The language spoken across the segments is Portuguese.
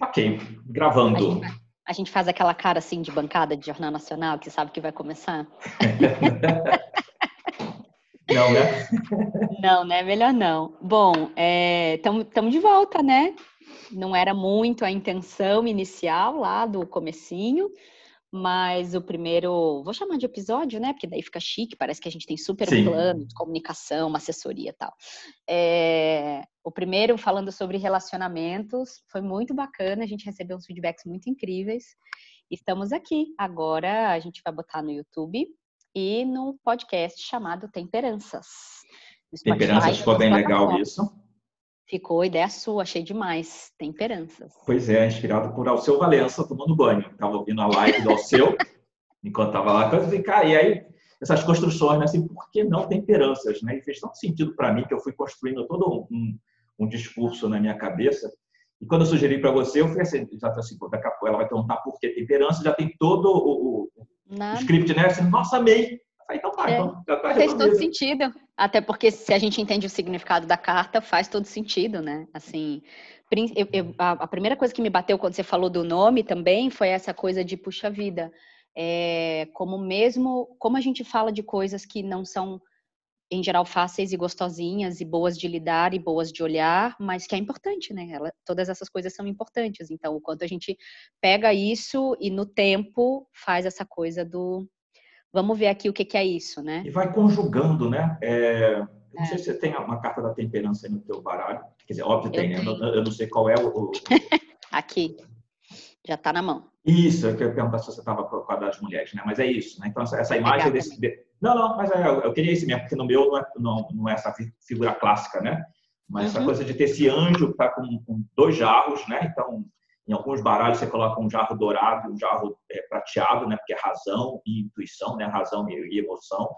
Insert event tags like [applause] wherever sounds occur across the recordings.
Ok, gravando. A gente faz aquela cara assim de bancada de Jornal Nacional que sabe que vai começar? [laughs] não, né? Não, né? Melhor não. Bom, estamos é, de volta, né? Não era muito a intenção inicial lá do comecinho, mas o primeiro, vou chamar de episódio, né? Porque daí fica chique, parece que a gente tem super Sim. plano de comunicação, uma assessoria e tal. É, o primeiro, falando sobre relacionamentos, foi muito bacana, a gente recebeu uns feedbacks muito incríveis. Estamos aqui. Agora a gente vai botar no YouTube e no podcast chamado Temperanças. Temperanças ficou bem legal isso. Ficou ideia sua, achei demais. Temperanças. Pois é, inspirado por Alceu Valença tomando banho. Estava ouvindo a live do Alceu, [laughs] enquanto estava lá. Eu falei, cara, e aí essas construções, né? assim, por que não temperanças? Né? E fez tanto sentido para mim que eu fui construindo todo um, um, discurso na minha cabeça. E quando eu sugeri para você, eu falei assim, já tá assim, daqui a pouco ela vai perguntar por que temperança, já tem todo o, o, o script, né? Assim, Nossa, amei! É, então já tá Fez todo sentido. Até porque se a gente entende o significado da carta, faz todo sentido, né? Assim, eu, eu, a, a, primeira coisa que me bateu quando você falou do nome também foi essa coisa de puxa vida. É, como mesmo, como a gente fala de coisas que não são em geral fáceis e gostosinhas e boas de lidar e boas de olhar, mas que é importante, né? Ela, todas essas coisas são importantes. Então, o quanto a gente pega isso e no tempo faz essa coisa do Vamos ver aqui o que, que é isso, né? E vai conjugando, né? É, não é. sei se você tem uma carta da temperança aí no teu baralho. Quer dizer, óbvio tem, né? Eu, eu, não sei qual é o... [laughs] aqui. Já está na mão. Isso, eu queria perguntar se você estava com a das mulheres, né? Mas é isso, né? Então, essa imagem desse... Não, não, mas é, eu queria esse mesmo, porque no meu não é, não, não é essa figura clássica, né? Mas uhum. essa coisa de ter esse anjo que está com, com, dois jarros, né? Então, em alguns baralhos você coloca um jarro dourado e um jarro é, prateado, né? Porque é razão e intuição, né? Razão e, emoção.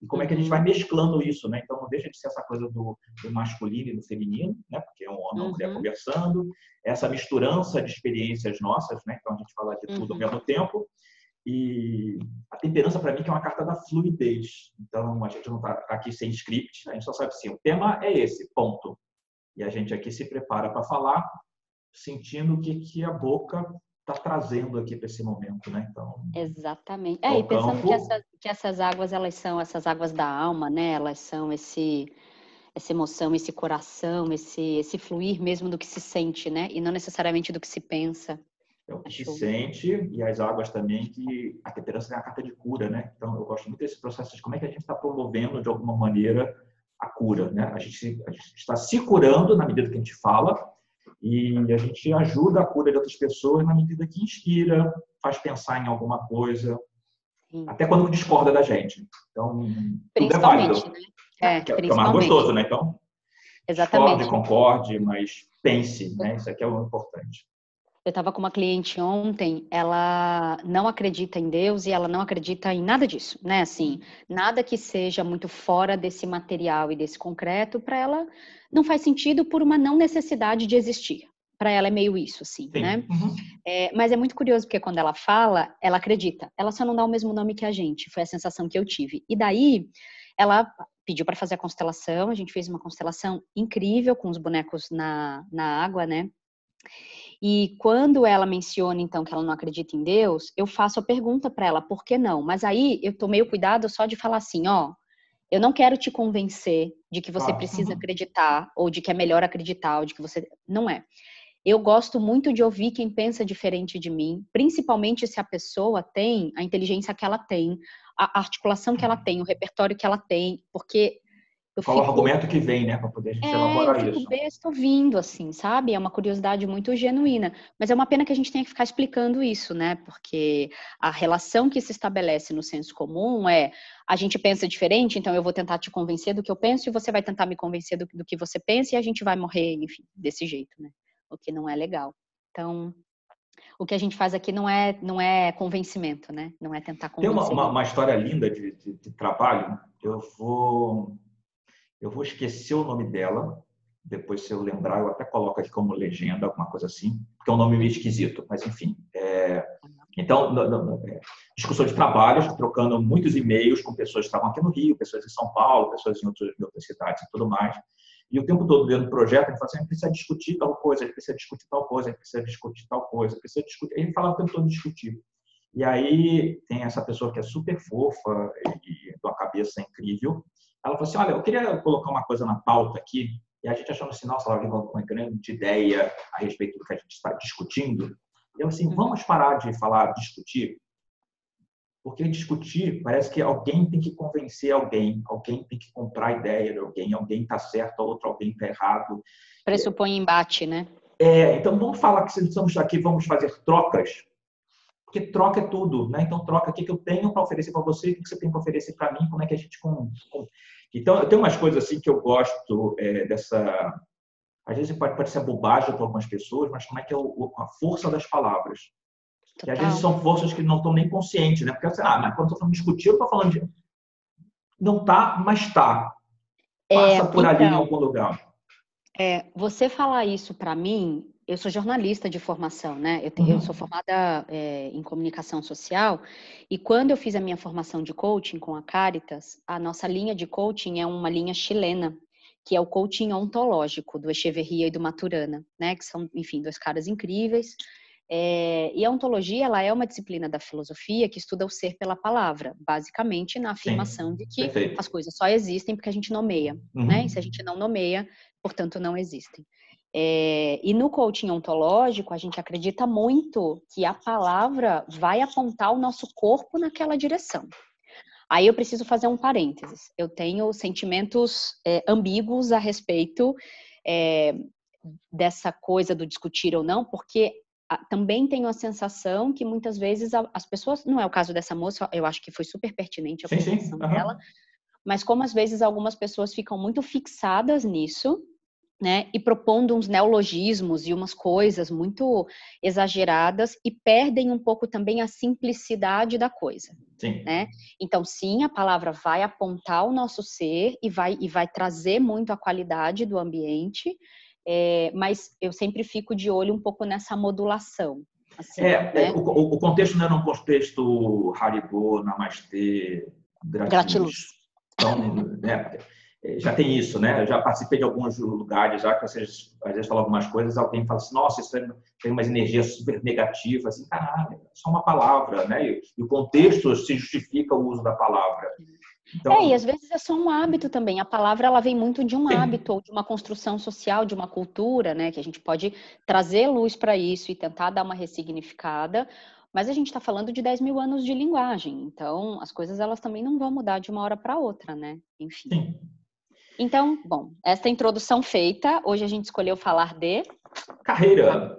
E como é que a gente vai uhum. mesclando isso, né? Então não deixa de ser essa coisa do, do masculino e do feminino, né? Porque é um homem e uma mulher uhum. conversando, essa misturança de experiências nossas, né? Então a gente fala de tudo uhum. ao mesmo tempo. E a temperança para mim que é uma carta da fluidez. Então a gente não está aqui sem script, a gente só sabe assim, o tema é esse, ponto. E a gente aqui se prepara para falar sentindo o que, que a boca está trazendo aqui para esse momento, né? Então, exatamente. É, e pensando campo... que, essas, que essas águas elas são essas águas da alma, né? Elas são esse essa emoção, esse coração, esse esse fluir mesmo do que se sente, né? E não necessariamente do que se pensa. É o que Acho... se sente e as águas também que a temperança é a carta de cura, né? Então eu gosto muito desse processo de como é que a gente está promovendo de alguma maneira a cura, né? A gente, a gente está se curando na medida que a gente fala e a gente ajuda a cura de outras pessoas na medida que inspira, faz pensar em alguma coisa, Sim. até quando discorda da gente. Então, tudo é válido. Né? É, que, é, é mais gostoso, né? Então, Exatamente. discorde, concorde, mas pense, né? Isso aqui é o importante. Eu estava com uma cliente ontem, ela não acredita em Deus e ela não acredita em nada disso, né? Assim, nada que seja muito fora desse material e desse concreto, para ela não faz sentido por uma não necessidade de existir. Para ela é meio isso, assim, Sim. né? Uhum. É, mas é muito curioso porque quando ela fala, ela acredita. Ela só não dá o mesmo nome que a gente. Foi a sensação que eu tive. E daí, ela pediu para fazer a constelação. A gente fez uma constelação incrível com os bonecos na, na água, né? E quando ela menciona, então, que ela não acredita em Deus, eu faço a pergunta para ela, por que não? Mas aí eu tomei o cuidado só de falar assim, ó, eu não quero te convencer de que você ah, precisa uhum. acreditar, ou de que é melhor acreditar, ou de que você. Não é. Eu gosto muito de ouvir quem pensa diferente de mim, principalmente se a pessoa tem a inteligência que ela tem, a articulação que ela tem, o repertório que ela tem, porque eu Qual fico... o argumento que vem, né, para poder a gente é, elaborar eu fico isso? besta ouvindo, assim, sabe? É uma curiosidade muito genuína. Mas é uma pena que a gente tenha que ficar explicando isso, né? Porque a relação que se estabelece no senso comum é a gente pensa diferente, então eu vou tentar te convencer do que eu penso e você vai tentar me convencer do, do que você pensa e a gente vai morrer, enfim, desse jeito, né? O que não é legal. Então, o que a gente faz aqui não é não é convencimento, né? Não é tentar convencer. Tem uma, uma, uma história linda de, de, de trabalho. Eu vou eu vou esquecer o nome dela. Depois, se eu lembrar, eu até coloco aqui como legenda, alguma coisa assim, porque é um nome meio esquisito, mas enfim. É... Então, é, discussão de trabalho, trocando muitos e-mails com pessoas que estavam aqui no Rio, pessoas em São Paulo, pessoas em, outros, em outras cidades e tudo mais. E o tempo todo dentro do projeto, ele fala assim, a gente precisa discutir tal coisa, a gente precisa discutir tal coisa, a gente precisa discutir tal coisa, precisa discutir. Ele falava o tempo todo discutir. E aí tem essa pessoa que é super fofa e de uma cabeça incrível. Ela falou assim, olha, eu queria colocar uma coisa na pauta aqui. E a gente achando assim, nossa, ela vem uma grande ideia a respeito do que a gente está discutindo. Eu assim, vamos parar de falar discutir porque discutir parece que alguém tem que convencer alguém, alguém tem que comprar a ideia de alguém, alguém está certo, outro alguém está errado. Pressupõe embate, né? É, então vamos falar que se estamos aqui, vamos fazer trocas, porque troca é tudo, né? Então troca o que eu tenho para oferecer para você, o que você tem para oferecer para mim, como é que a gente com, com... então tem umas coisas assim que eu gosto é, dessa às vezes pode parecer bobagem para algumas pessoas, mas como é que é o, a força das palavras. Total. E às vezes são forças que não estão nem conscientes, né? Porque assim, ah, mas quando estou discutir, eu estou falando de. Não tá, mas tá. Passa é, por então, ali em então, algum lugar. É, você falar isso para mim, eu sou jornalista de formação, né? Eu, tenho, uhum. eu sou formada é, em comunicação social e quando eu fiz a minha formação de coaching com a Caritas, a nossa linha de coaching é uma linha chilena, que é o coaching ontológico do Echeverria e do Maturana, né? Que são, enfim, dois caras incríveis é, e a ontologia ela é uma disciplina da filosofia que estuda o ser pela palavra, basicamente na afirmação Sim, de que perfeito. as coisas só existem porque a gente nomeia, uhum. né? E se a gente não nomeia, portanto, não existem. É, e no coaching ontológico, a gente acredita muito que a palavra vai apontar o nosso corpo naquela direção. Aí eu preciso fazer um parênteses. Eu tenho sentimentos é, ambíguos a respeito é, dessa coisa do discutir ou não, porque também tenho a sensação que muitas vezes as pessoas, não é o caso dessa moça, eu acho que foi super pertinente a colocação dela, mas como às vezes algumas pessoas ficam muito fixadas nisso, né, e propondo uns neologismos e umas coisas muito exageradas e perdem um pouco também a simplicidade da coisa, sim. né? Então, sim, a palavra vai apontar o nosso ser e vai e vai trazer muito a qualidade do ambiente, é, mas eu sempre fico de olho um pouco nessa modulação. Assim, é, né? o, o, contexto não é um contexto Haribo, Namastê, Gratiluz. gratiluz. Então, né, já tem isso, né? Eu já participei de alguns lugares já que vocês às vezes falam algumas coisas, alguém fala assim, nossa, isso tem umas energias super negativas, assim, caralho, é só uma palavra, né? E, e o contexto se justifica o uso da palavra. Então... É, e às vezes é só um hábito também. A palavra ela vem muito de um Sim. hábito ou de uma construção social, de uma cultura, né? Que a gente pode trazer luz para isso e tentar dar uma ressignificada. Mas a gente está falando de 10 mil anos de linguagem, então as coisas elas também não vão mudar de uma hora para outra, né? Enfim. Sim. Então, bom, esta introdução feita, hoje a gente escolheu falar de carreira.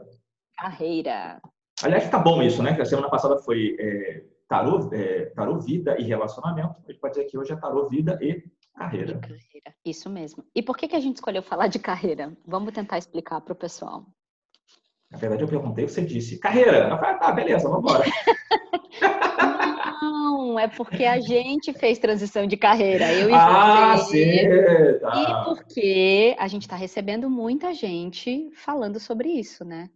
Carreira. Aliás, tá bom isso, né? Que a semana passada foi é tarô, é, tarô vida e relacionamento. A gente pode dizer que hoje é tarô vida e carreira. carreira. Isso mesmo. E por que, que a gente escolheu falar de carreira? Vamos tentar explicar para o pessoal. Na verdade, eu perguntei, você disse carreira. Eu falei, tá, beleza, vamos embora. [laughs] Não, é porque a gente fez transição de carreira. Eu e ah, você. Sim, tá. E porque a gente está recebendo muita gente falando sobre isso, né?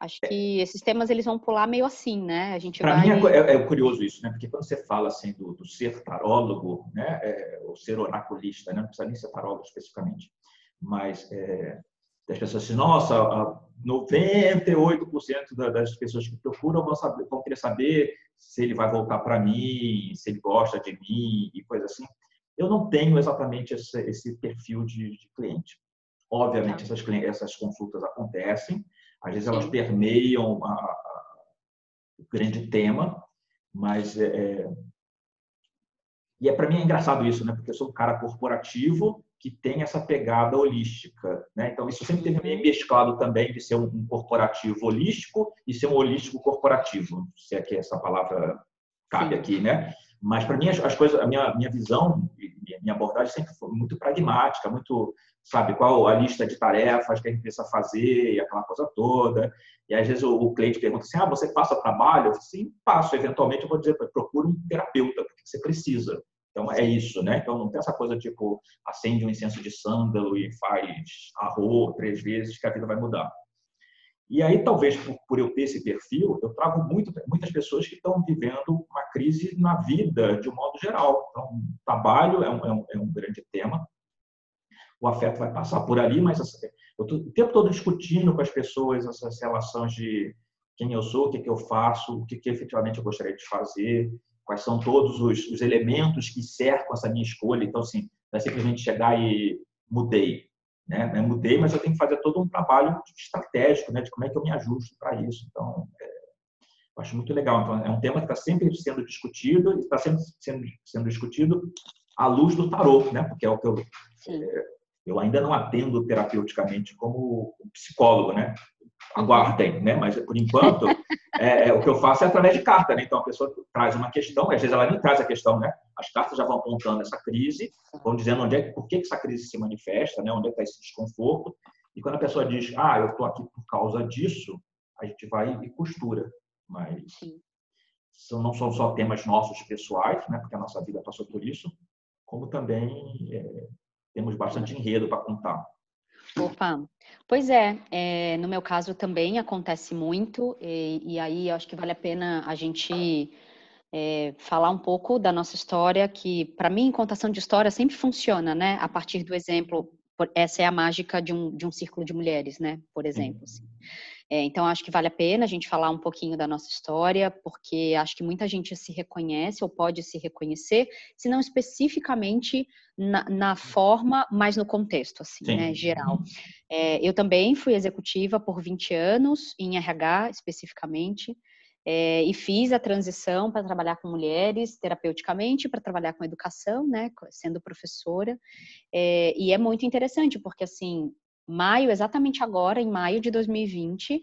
Acho é. que esses temas eles vão pular meio assim, né? A gente Para vai... mim é, é, curioso isso, né? Porque quando você fala assim do, do ser tarólogo, né? É, ou ser oraculista, né? Não precisa nem ser tarólogo especificamente, mas é, as pessoas dizem, nossa, 98% das pessoas que procuram vão, saber, vão querer saber se ele vai voltar para mim, se ele gosta de mim e coisa assim. Eu não tenho exatamente esse, esse perfil de, de cliente. Obviamente, tá. essas, essas consultas acontecem, às vezes elas permeiam a, a, o grande tema, mas é, é e é para mim é engraçado isso, né? Porque eu sou um cara corporativo que tem essa pegada holística, né? Então isso sempre teve meio mesclado também de ser um, corporativo holístico e ser um holístico corporativo, se é que essa palavra cabe Sim. aqui, né? Mas para mim as, as, coisas, a minha minha visão, minha abordagem sempre foi muito pragmática, muito sabe qual a lista de tarefas que a gente precisa fazer e aquela coisa toda. E às vezes o, o cliente pergunta assim: ah, você passa trabalho? Eu falo, sim, passo. Eventualmente eu vou dizer, procura um terapeuta, porque você precisa. Então é isso, né? Então não tem essa coisa tipo acende um incenso de sândalo e faz arroz três vezes que a vida vai mudar. E aí, talvez por, eu ter esse perfil, eu trago muito, muitas pessoas que estão vivendo uma crise na vida de um modo geral. Então, trabalho é um, é um, é um grande tema o afeto vai passar por ali, mas assim, eu estou o tempo todo discutindo com as pessoas essas relações de quem eu sou, o que, que eu faço, o que, que efetivamente eu gostaria de fazer, quais são todos os, os elementos que cercam essa minha escolha. Então, assim, não é simplesmente chegar e mudei. Né? Eu mudei, mas eu tenho que fazer todo um trabalho estratégico né? de como é que eu me ajusto para isso. Então, é, eu acho muito legal. Então, é um tema que está sempre sendo discutido e está sempre sendo, sendo discutido à luz do tarô, né? porque é o que eu, é, eu ainda não atendo terapeuticamente como psicólogo, né? Aguardem, né? Mas por enquanto, [laughs] é, é, o que eu faço é através de carta, né? Então a pessoa traz uma questão, às vezes ela nem traz a questão, né? As cartas já vão apontando essa crise, vão dizendo onde é, por que essa crise se manifesta, né? Onde é que está esse desconforto. E quando a pessoa diz, ah, eu estou aqui por causa disso, a gente vai e costura. Mas são, não são só temas nossos pessoais, né? Porque a nossa vida passou por isso, como também é, temos bastante enredo para contar. Opa, pois é, é, no meu caso também acontece muito, e, e aí acho que vale a pena a gente é, falar um pouco da nossa história, que para mim contação de história sempre funciona, né? A partir do exemplo, essa é a mágica de um, de um círculo de mulheres, né? Por exemplo. Assim. É, então, acho que vale a pena a gente falar um pouquinho da nossa história, porque acho que muita gente se reconhece ou pode se reconhecer, se não especificamente na, na forma, mas no contexto, assim, Sim. né, geral. É, eu também fui executiva por 20 anos, em RH especificamente, é, e fiz a transição para trabalhar com mulheres terapeuticamente, para trabalhar com educação, né, sendo professora. É, e é muito interessante, porque assim, maio, exatamente agora, em maio de 2020.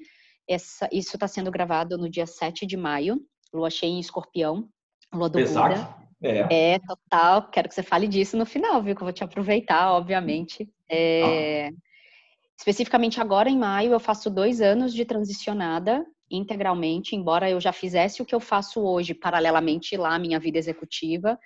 Essa, isso está sendo gravado no dia 7 de maio, lua cheia em escorpião, lua do Exato. Buda. É. é, total. Quero que você fale disso no final, viu? Que eu vou te aproveitar, obviamente. É, ah. Especificamente agora, em maio, eu faço dois anos de transicionada integralmente, embora eu já fizesse o que eu faço hoje, paralelamente lá, minha vida executiva.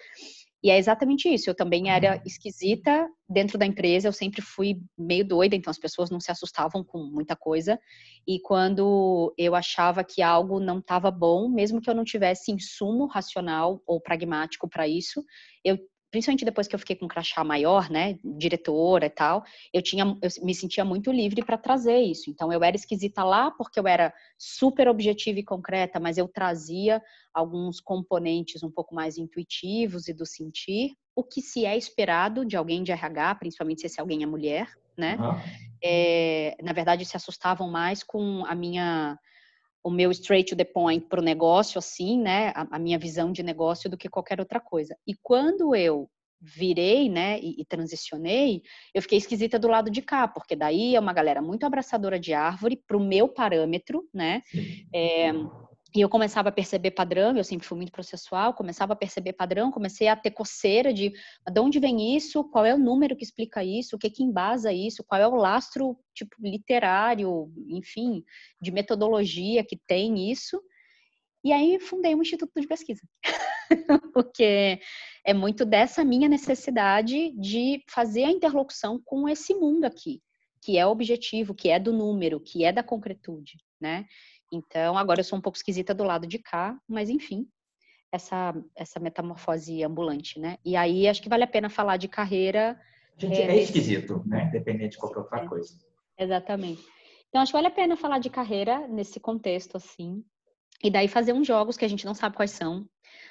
E é exatamente isso. Eu também era uhum. esquisita dentro da empresa, eu sempre fui meio doida, então as pessoas não se assustavam com muita coisa. E quando eu achava que algo não estava bom, mesmo que eu não tivesse insumo racional ou pragmático para isso, eu principalmente depois que eu fiquei com um crachá maior, né, diretora e tal, eu tinha, eu me sentia muito livre para trazer isso. Então eu era esquisita lá porque eu era super objetiva e concreta, mas eu trazia alguns componentes um pouco mais intuitivos e do sentir, o que se é esperado de alguém de RH, principalmente se esse alguém é mulher, né? Uhum. É, na verdade se assustavam mais com a minha o meu straight to the point para o negócio, assim, né, a, a, minha visão de negócio do que qualquer outra coisa. E quando eu virei, né, e, e transicionei, eu fiquei esquisita do lado de cá, porque daí é uma galera muito abraçadora de árvore para o meu parâmetro, né, é, e eu começava a perceber padrão, eu sempre fui muito processual, começava a perceber padrão, comecei a ter coceira de de onde vem isso, qual é o número que explica isso, o que que embasa isso, qual é o lastro, tipo, literário, enfim, de metodologia que tem isso. E aí fundei um instituto de pesquisa. [laughs] Porque é muito dessa minha necessidade de fazer a interlocução com esse mundo aqui, que é objetivo, que é do número, que é da concretude, né? Então, agora eu sou um pouco esquisita do lado de cá, mas enfim, essa, essa metamorfose ambulante, né? E aí acho que vale a pena falar de carreira. Gente, é, é esquisito, né? Independente de qualquer outra é, coisa. Exatamente. Então, acho que vale a pena falar de carreira nesse contexto, assim. E daí fazer uns jogos que a gente não sabe quais são.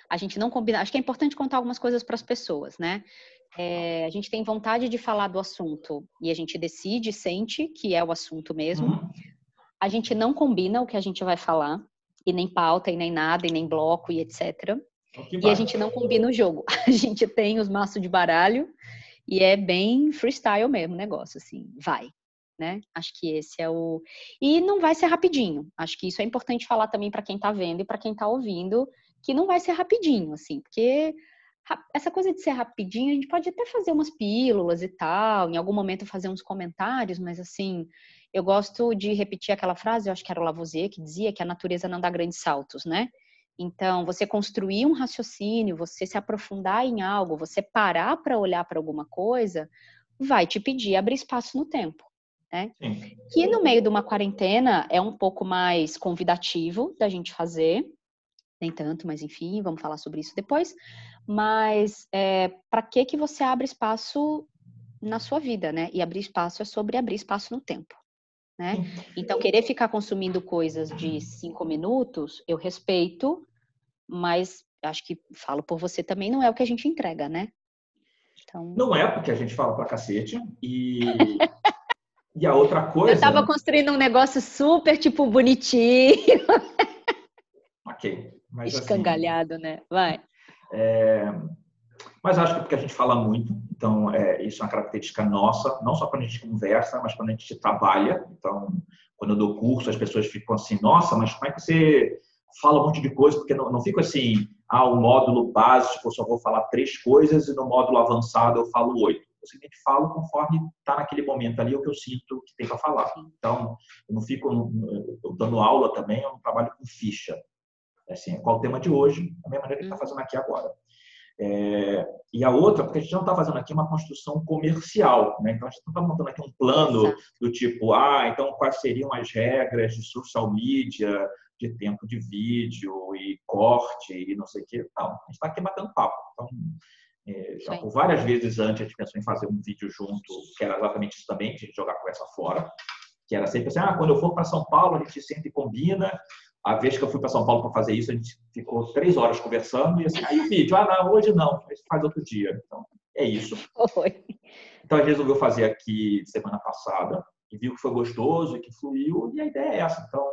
A gente não combina. Acho que é importante contar algumas coisas para as pessoas, né? É, a gente tem vontade de falar do assunto e a gente decide, sente que é o assunto mesmo. Uhum a gente não combina o que a gente vai falar, e nem pauta, e nem nada, e nem bloco, e etc. E a gente não combina o jogo. [laughs] A gente tem os maços de baralho e é bem freestyle mesmo o negócio, assim, vai. Né? Acho que esse é o. E não vai ser rapidinho. Acho que isso é importante falar também para quem está vendo e para quem está ouvindo, que não vai ser rapidinho, assim, porque essa coisa de ser rapidinho, a gente pode até fazer umas pílulas e tal, em algum momento fazer uns comentários, mas assim, eu gosto de repetir aquela frase, eu acho que era o Lavoisier que dizia que a natureza não dá grandes saltos, né? Então, você construir um raciocínio, você se aprofundar em algo, você parar para olhar para alguma coisa, vai te pedir abrir espaço no tempo. Né? Sim. Que no meio de uma quarentena é um pouco mais convidativo da gente fazer, nem tanto, mas enfim, vamos falar sobre isso depois. Mas é, para que que você abre espaço na sua vida, né? E abrir espaço é sobre abrir espaço no tempo. Né? Então, querer ficar consumindo coisas de cinco minutos, eu respeito, mas acho que falo por você também, não é o que a gente entrega, né? Então... Não é, porque a gente fala pra cacete. E, [laughs] e a outra coisa. Eu tava construindo um negócio super, tipo, bonitinho. Ok. Mas, assim, Escangalhado, assim, né? Vai. É... Mas acho que é porque a gente fala muito, então é, isso é uma característica nossa, não só quando a gente conversa, mas quando a gente trabalha. Então, quando eu dou curso, as pessoas ficam assim: nossa, mas como é que você fala um monte de coisa? Porque não, não fico assim, ah, o módulo básico eu só vou falar três coisas e no módulo avançado eu falo oito. Eu simplesmente falo conforme está naquele momento ali o que eu sinto que tem para falar. Então, eu não fico eu dando aula também, eu não trabalho com ficha. É assim, qual o tema de hoje, da mesma maneira que está uhum. fazendo aqui agora. É, e a outra, porque a gente não está fazendo aqui uma construção comercial, né? então a gente não está montando aqui um plano do tipo, ah, então quais seriam as regras de social media, de tempo de vídeo e corte e não sei o que. Não, a gente está aqui batendo papo. Então, é, já por várias vezes antes a gente pensou em fazer um vídeo junto, que era exatamente isso também, de jogar conversa fora, que era sempre assim, ah, quando eu for para São Paulo a gente senta e combina, a vez que eu fui para São Paulo para fazer isso, a gente ficou três horas conversando e assim, aí o vídeo, ah, não, hoje não, a gente faz outro dia. Então, é isso. Então, a gente resolveu fazer aqui semana passada e viu que foi gostoso e que fluiu, e a ideia é essa. Então,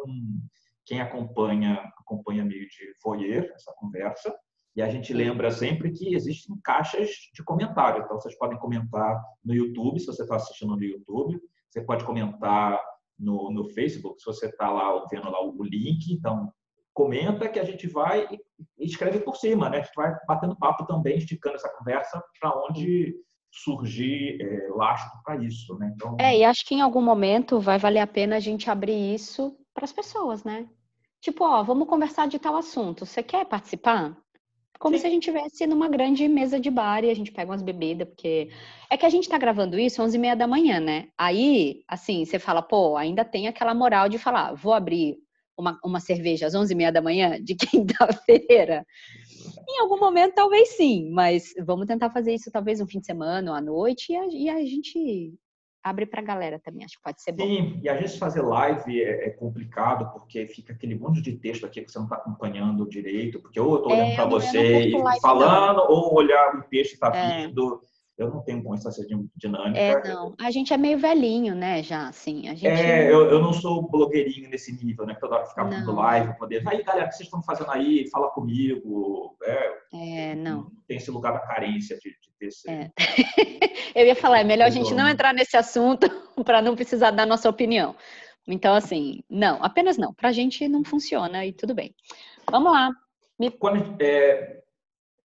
quem acompanha, acompanha meio de voyeur, essa conversa, e a gente lembra sempre que existem caixas de comentário. Então, vocês podem comentar no YouTube, se você está assistindo no YouTube. Você pode comentar no, no Facebook, se você está lá vendo lá o link, então comenta que a gente vai e escreve por cima, né? A gente vai batendo papo também, esticando essa conversa para onde surgir é, lastro para isso, né? Então... É, e acho que em algum momento vai valer a pena a gente abrir isso para as pessoas, né? Tipo, ó, vamos conversar de tal assunto. Você quer participar? Como Sim. se a gente estivesse numa grande mesa de bar e a gente pega umas bebidas, porque é que a gente tá gravando isso às 11h30 da manhã, né? Aí, assim, você fala, pô, ainda tem aquela moral de falar, vou abrir uma, uma cerveja às 11h30 da manhã de [laughs] quinta-feira. Em algum momento, talvez sim, mas vamos tentar fazer isso talvez um fim de semana ou à noite e a, e a gente abre para a galera também, acho que pode ser bom. Sim, e às vezes fazer live é, é, complicado, porque fica aquele monte de texto aqui que você não está acompanhando direito, porque ou eu estou olhando é, para você e falando, não. ou olhar o texto está é. Eu não tenho consciência dinâmica. É, não. A gente é meio velhinho, né, já, assim. A gente... É, eu, eu não sou blogueirinho nesse nível, né? Toda hora ficar fazendo live, poder... Aí, galera, o que vocês estão fazendo aí? Fala comigo. É, é não. Tem esse lugar da carência de, de ter esse... É. [laughs] eu ia falar, é melhor a gente não entrar nesse assunto [laughs] para não precisar dar nossa opinião. Então, assim, não, apenas não. Para a gente não funciona e tudo bem. Vamos lá. Me... Quando, é,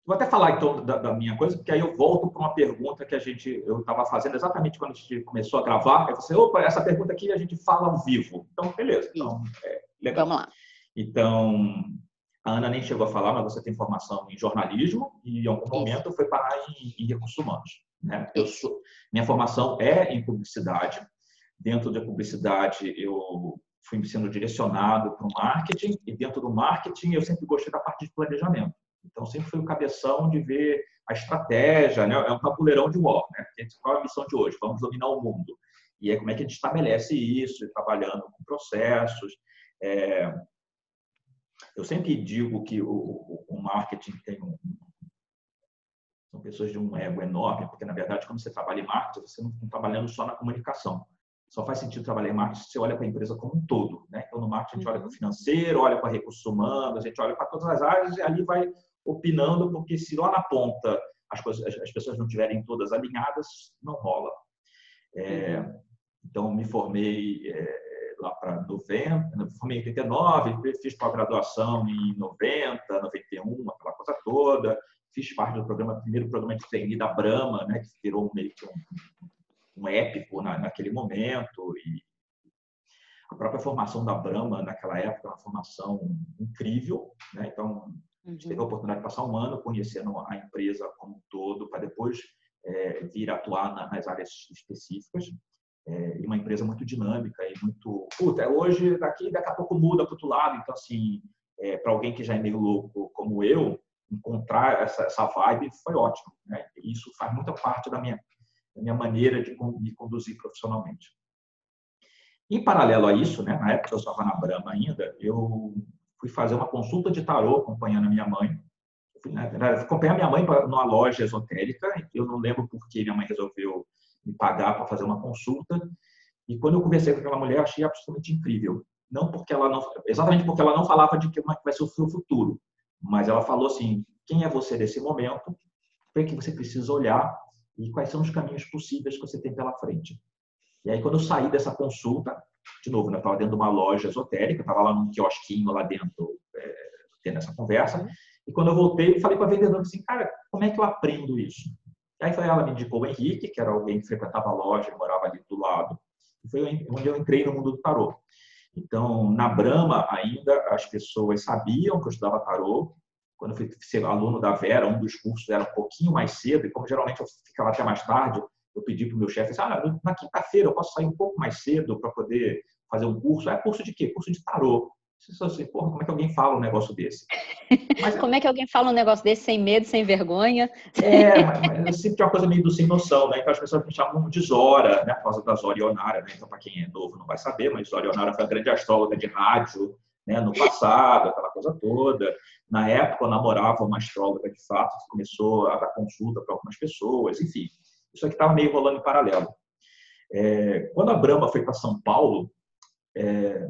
Vou até falar então da, da minha coisa, porque aí eu volto para uma pergunta que a gente eu estava fazendo exatamente quando a gente começou a gravar. Eu falei, opa, essa pergunta aqui a gente fala ao vivo. Então, beleza. Então, é, legal. Vamos lá. Então, a Ana nem chegou a falar, mas você tem formação em jornalismo e em algum Isso. momento foi parar em, em recursos humanos. Né? Eu sou, minha formação é em publicidade. Dentro da publicidade, eu fui sendo direcionado para o marketing e dentro do marketing eu sempre gostei da parte de planejamento. Então, sempre foi o cabeção de ver a estratégia, né? é um tabuleirão de war. Né? Qual é a missão de hoje? Vamos dominar o mundo. E é como é que a gente estabelece isso, trabalhando com processos. É... Eu sempre digo que o, o marketing tem um, são pessoas de um ego enorme, porque, na verdade, quando você trabalha em marketing, você não está trabalhando só na comunicação. Só faz sentido trabalhar em marketing se você olha para a empresa como um todo. Né? Então, no marketing, a gente olha para o uhum. financeiro, olha para recursos humanos, a gente olha para todas as áreas e ali vai opinando, porque se lá na ponta as, coisas, as pessoas não estiverem todas alinhadas, não rola. É, uhum. Então, me formei é, lá para 90, me formei em 89, fiz pós-graduação em 90, 91, aquela coisa toda. Fiz parte do programa, primeiro programa de trainee da Brahma, né, que virou meio que um, um épico na, naquele momento. E a própria formação da Brahma naquela época, uma formação incrível. Né? Então, Uhum. teve a oportunidade de passar um ano conhecendo a empresa como um todo, para depois é, vir atuar na, nas áreas específicas. É, e uma empresa muito dinâmica e muito. Puta, hoje, daqui, daqui a pouco muda para outro lado. Então, assim, é, para alguém que já é meio louco como eu, encontrar essa, essa vibe foi ótimo. Né? E isso faz muita parte da minha, a minha maneira de me conduzir profissionalmente. Em paralelo a isso, né, na época eu estava na Brahma ainda, eu fui fazer uma consulta de tarô acompanhando a minha mãe. Fui, né, acompanhar minha mãe numa loja esotérica, eu não lembro por que minha mãe resolveu me pagar para fazer uma consulta. E quando eu conversei com aquela mulher, achei absolutamente incrível. Não porque ela não, exatamente porque ela não falava de que vai ser o seu futuro, mas ela falou assim: quem é você nesse momento? O que você precisa olhar e quais são os caminhos possíveis que você tem pela frente. E aí, quando eu saí dessa consulta, de novo, né, estava dentro de uma loja esotérica, estava lá num quiosquinho lá dentro, é, tendo essa conversa. Uhum. E quando eu voltei, falei com a vendedora assim, cara, como é que eu aprendo isso? E aí foi, ela me indicou o Henrique, que era alguém que frequentava a loja, morava ali do lado. E foi onde eu entrei no mundo do tarô. Então, na Brahma, ainda as pessoas sabiam que eu estudava tarô. Quando eu fui ser aluno da Vera, um dos cursos era um pouquinho mais cedo, e como geralmente eu ficava até mais tarde, eu pedi para o meu chefe, ah, na quinta-feira eu posso sair um pouco mais cedo para poder fazer um curso. É curso de quê? Curso de tarô. Você assim, porra, como é que alguém fala um negócio desse? [laughs] Mas, como é que alguém fala um negócio desse sem medo, sem vergonha? É, mas, mas sempre tem uma coisa meio do sem noção, né? Então as pessoas me chamam de Zora, né? Por causa da Zora Ionara, né? Então, para quem é novo não vai saber, mas Zora Ionara foi a grande astróloga de rádio, né? No passado, aquela coisa toda. Na época, eu namorava uma astróloga de fato, que começou a dar consulta para algumas pessoas, enfim. Isso aqui estava meio rolando em paralelo. É, quando a Brahma foi para São Paulo, é,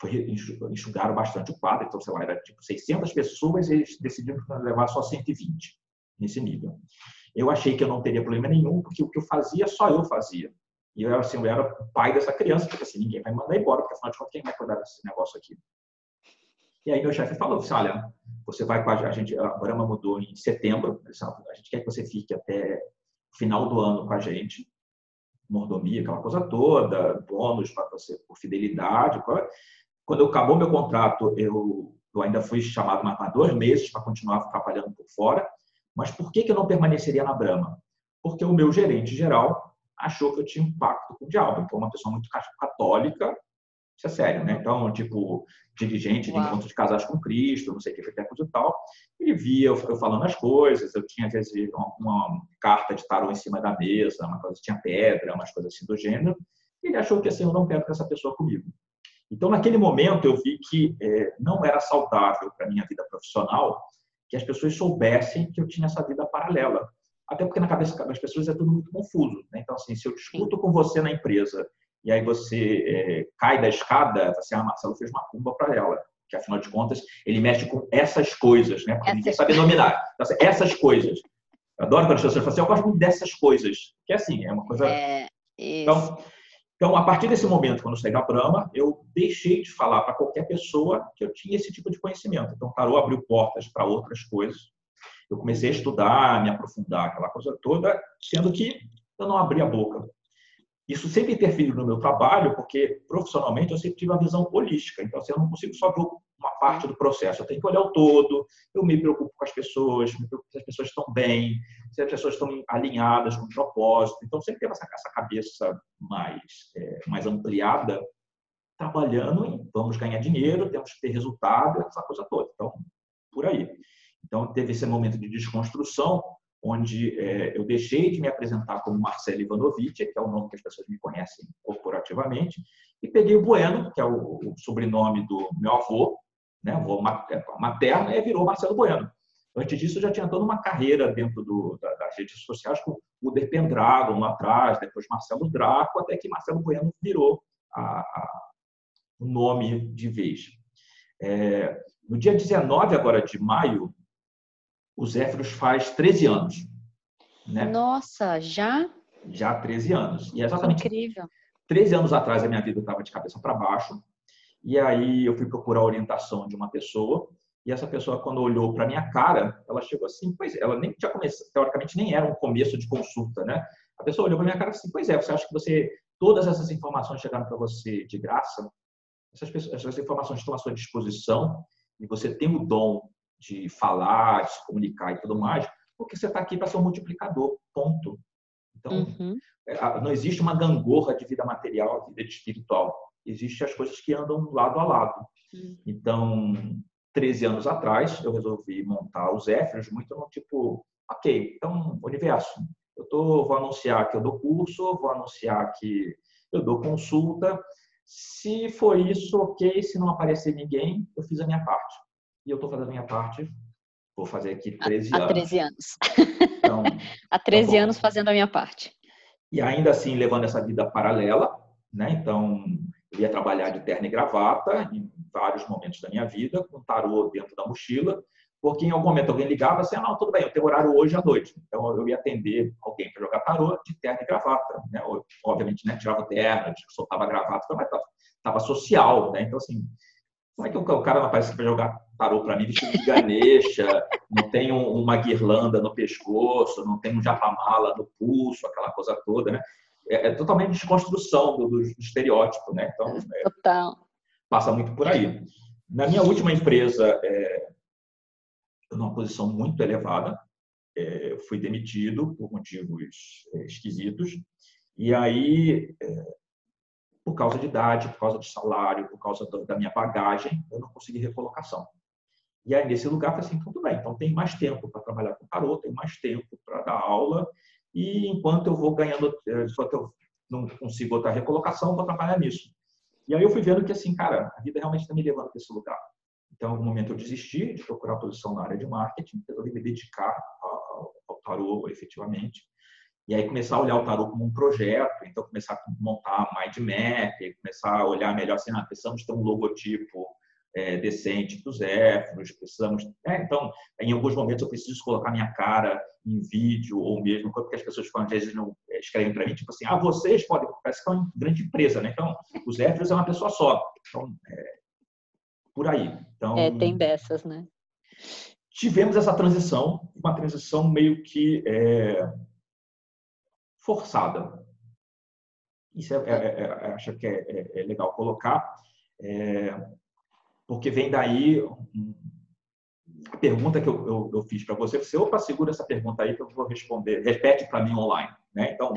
foi, enxugaram bastante o quadro, então, sei lá, era tipo 600 pessoas eles decidiram levar só 120 nesse nível. Eu achei que eu não teria problema nenhum, porque o que eu fazia, só eu fazia. E eu, assim, eu era o pai dessa criança, porque assim, ninguém vai me mandar embora, porque afinal de contas, quem vai cuidar desse negócio aqui? E aí meu chefe falou assim, olha, você vai com a gente, a Brahma mudou em setembro, a gente quer que você fique até final do ano com a gente, mordomia, aquela coisa toda, bônus para você por fidelidade. Quando acabou meu contrato, eu, eu ainda fui chamado mais dois meses para continuar trabalhando por fora. Mas por que, que eu não permaneceria na Brahma? Porque o meu gerente geral achou que eu tinha um pacto com o diabo. Então, uma pessoa muito católica, isso é sério, né? Então, tipo, dirigente de encontro de casais com Cristo, não sei o que, até coisa e tal. Ele via eu, falando as coisas, eu tinha, às vezes, uma, uma, carta de tarô em cima da mesa, uma coisa, tinha pedra, umas coisas assim do gênero. Ele achou que, assim, eu não quero com essa pessoa comigo. Então, naquele momento, eu vi que é, não era saudável para a minha vida profissional que as pessoas soubessem que eu tinha essa vida paralela. Até porque na cabeça das pessoas é tudo muito confuso. Né? Então, assim, se eu discuto com você na empresa e aí você é, cai da escada, você, ah, Marcelo fez uma cumba para ela. Que, afinal de contas, ele mexe com essas coisas, né? Porque ninguém sabe nominar. Então, assim, essas coisas. Eu adoro quando as pessoas falam assim, eu gosto muito dessas coisas. Que é assim, é uma coisa... É, então, então, a partir desse momento, quando eu saí da Brahma, eu deixei de falar para qualquer pessoa que eu tinha esse tipo de conhecimento. Então, Tarô abriu portas para outras coisas. Eu comecei a estudar, me aprofundar, aquela coisa toda, sendo que eu não abri a boca. Isso sempre interferiu no meu trabalho, porque profissionalmente eu sempre tive uma visão holística. Então, assim, eu não consigo só ver uma parte do processo, eu tenho que olhar o todo. Eu me preocupo com as pessoas, me preocupo se as pessoas estão bem, se as pessoas estão alinhadas com o propósito. Então, sempre teve essa, essa cabeça mais, é, mais ampliada, trabalhando em vamos ganhar dinheiro, temos que ter resultado, essa coisa toda. Então, por aí. Então, teve esse momento de desconstrução, onde é, eu deixei de me apresentar como Marcelo Ivanovic, que é o nome que as pessoas me conhecem corporativamente, e peguei o Bueno, que é o, o sobrenome do meu avô, né, avô é, materno, e virou Marcelo Bueno. Antes disso, eu já tinha toda uma carreira dentro do, da, das redes sociais, com o Der Pendragon lá atrás, depois Marcelo Draco, até que Marcelo Bueno virou o nome de vez. É, no dia 19 agora de maio, o Zéfiros faz 13 anos. Né? Nossa, já? Já há 13 anos. E é exatamente Incrível. 13 anos atrás a minha vida estava de cabeça para baixo. E aí eu fui procurar a orientação de uma pessoa. E essa pessoa, quando olhou para minha cara, ela chegou assim, pois é, ela nem tinha começado, teoricamente nem era um começo de consulta, né? A pessoa olhou para minha cara assim, pois é, você acha que você todas essas informações chegaram para você de graça? Essas, pessoas, essas informações estão à sua disposição e você tem o dom de falar, de se comunicar e tudo mais, porque você está aqui para ser um multiplicador, ponto. Então, uhum. É, não existe uma gangorra de vida material, vida espiritual. Existem as coisas que andam lado a lado. Uhum. Então, 13 anos atrás, eu resolvi montar os Zéfiros muito no tipo, ok, então, universo, Eu tô, vou anunciar que eu dou curso, vou anunciar que eu dou consulta. Se for isso, ok. Se não aparecer ninguém, eu fiz a minha parte. E eu estou fazendo a minha parte. Vou fazer aqui 13 anos. Há 13 anos. Então, [laughs] Há 13 tá anos fazendo a minha parte. E ainda assim, levando essa vida paralela, né? Então, eu ia trabalhar de terno e gravata em vários momentos da minha vida, com tarô dentro da mochila, porque em algum momento alguém ligava assim, ah, não, tudo bem, eu tenho horário hoje à noite. Então, eu ia atender alguém para jogar tarô de terno e gravata. Né? Obviamente, né, tirava o terno, soltava a gravata, mas estava social. Né? Então, assim, como é que o cara não aparece para jogar tarô para mim vestido de Ganesha, não tem uma guirlanda no pescoço, não tem um japamala no pulso, aquela coisa toda, né? É, é totalmente desconstrução do, do, estereótipo, né? Então, é, Total. passa muito por aí. Na minha última empresa, é, numa posição muito elevada, é, fui demitido por motivos é, esquisitos, e aí é, por causa de idade, por causa de salário, por causa da minha bagagem, eu não consegui recolocação. E aí, nesse lugar, falei assim, tudo bem, então tem mais tempo para trabalhar com tarô, tem mais tempo para dar aula, e enquanto eu vou ganhando, eh, enquanto eu não consigo outra recolocação, vou trabalhar nisso. E aí eu fui vendo que, assim, cara, a vida realmente está me levando para esse lugar. Então, algum momento eu desisti de procurar posição na área de marketing, resolvi me dedicar ao tarô efetivamente. E aí começar a olhar o tarot como um projeto, então começar a montar mind map, começar a olhar melhor assim, ah, precisamos ter um logotipo é, decente para os éfros, precisamos... É, então, em alguns momentos eu preciso colocar minha cara em vídeo ou mesmo, porque as pessoas às vezes não é, escrevem para mim, tipo assim, ah, vocês podem... Parece que é uma grande empresa, né? Então, os éfros é uma pessoa só. Então, é, por aí. Então, é, tem dessas, né? Tivemos essa transição, uma transição meio que... É, forçada. Isso é, é, é, é acho que é, é, é legal colocar, porque vem daí a pergunta que eu, eu, eu fiz para você. Você, opa, segura essa pergunta aí que eu vou responder. Repete para mim online. Né? Então,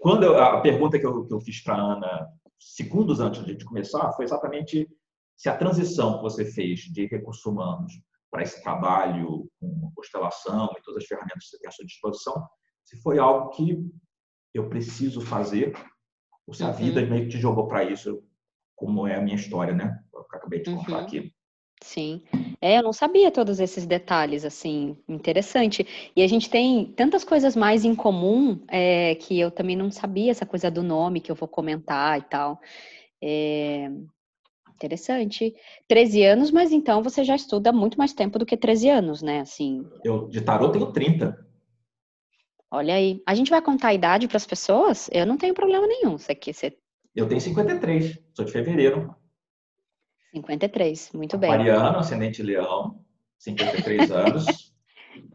quando eu, a pergunta que eu, que eu fiz para Ana segundos antes de começar foi exatamente se a transição que você fez de recursos humanos para esse trabalho com constelação e todas as ferramentas que você tem à sua disposição, se foi algo que eu preciso fazer, ou se a uhum. vida meio que te jogou para isso, como é a minha história, né? Eu acabei de contar uhum. aqui. Sim. É, eu não sabia todos esses detalhes, assim, interessante. E a gente tem tantas coisas mais em comum é, que eu também não sabia, essa coisa do nome que eu vou comentar e tal. É, interessante. 13 anos, mas então você já estuda muito mais tempo do que 13 anos, né? Assim. Eu de tarô tenho 30. Olha aí. A gente vai contar a idade para as pessoas? Eu não tenho problema nenhum. Você aqui, você... Eu tenho 53, sou de fevereiro. 53, muito bem. Mariano, ascendente leão, 53 [laughs] anos.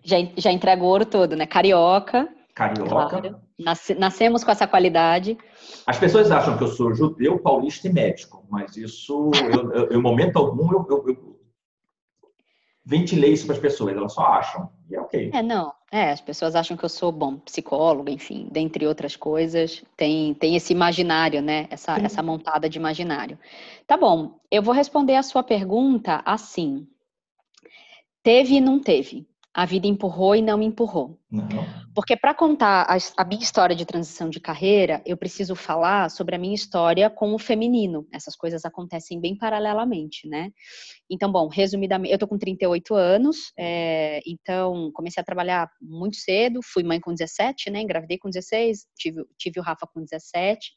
Já, já entrega o ouro todo, né? Carioca. Carioca. Claro. Nasce, nascemos com essa qualidade. As pessoas acham que eu sou judeu, paulista e médico, mas isso, eu, eu, em momento algum, eu, eu, ventilei isso para as pessoas, elas só acham. E é ok. É, não. É, as pessoas acham que eu sou, bom, psicólogo, enfim, dentre outras coisas. Tem, tem esse imaginário, né? Essa, essa montada de imaginário. Tá bom, eu vou responder a sua pergunta assim. Teve e não teve a vida empurrou e não me empurrou. Não. Porque para contar a, a, minha história de transição de carreira, eu preciso falar sobre a minha história com o feminino. Essas coisas acontecem bem paralelamente, né? Então, bom, resumidamente, eu tô com 38 anos, é, então comecei a trabalhar muito cedo, fui mãe com 17, né? Engravidei com 16, tive, tive o Rafa com 17.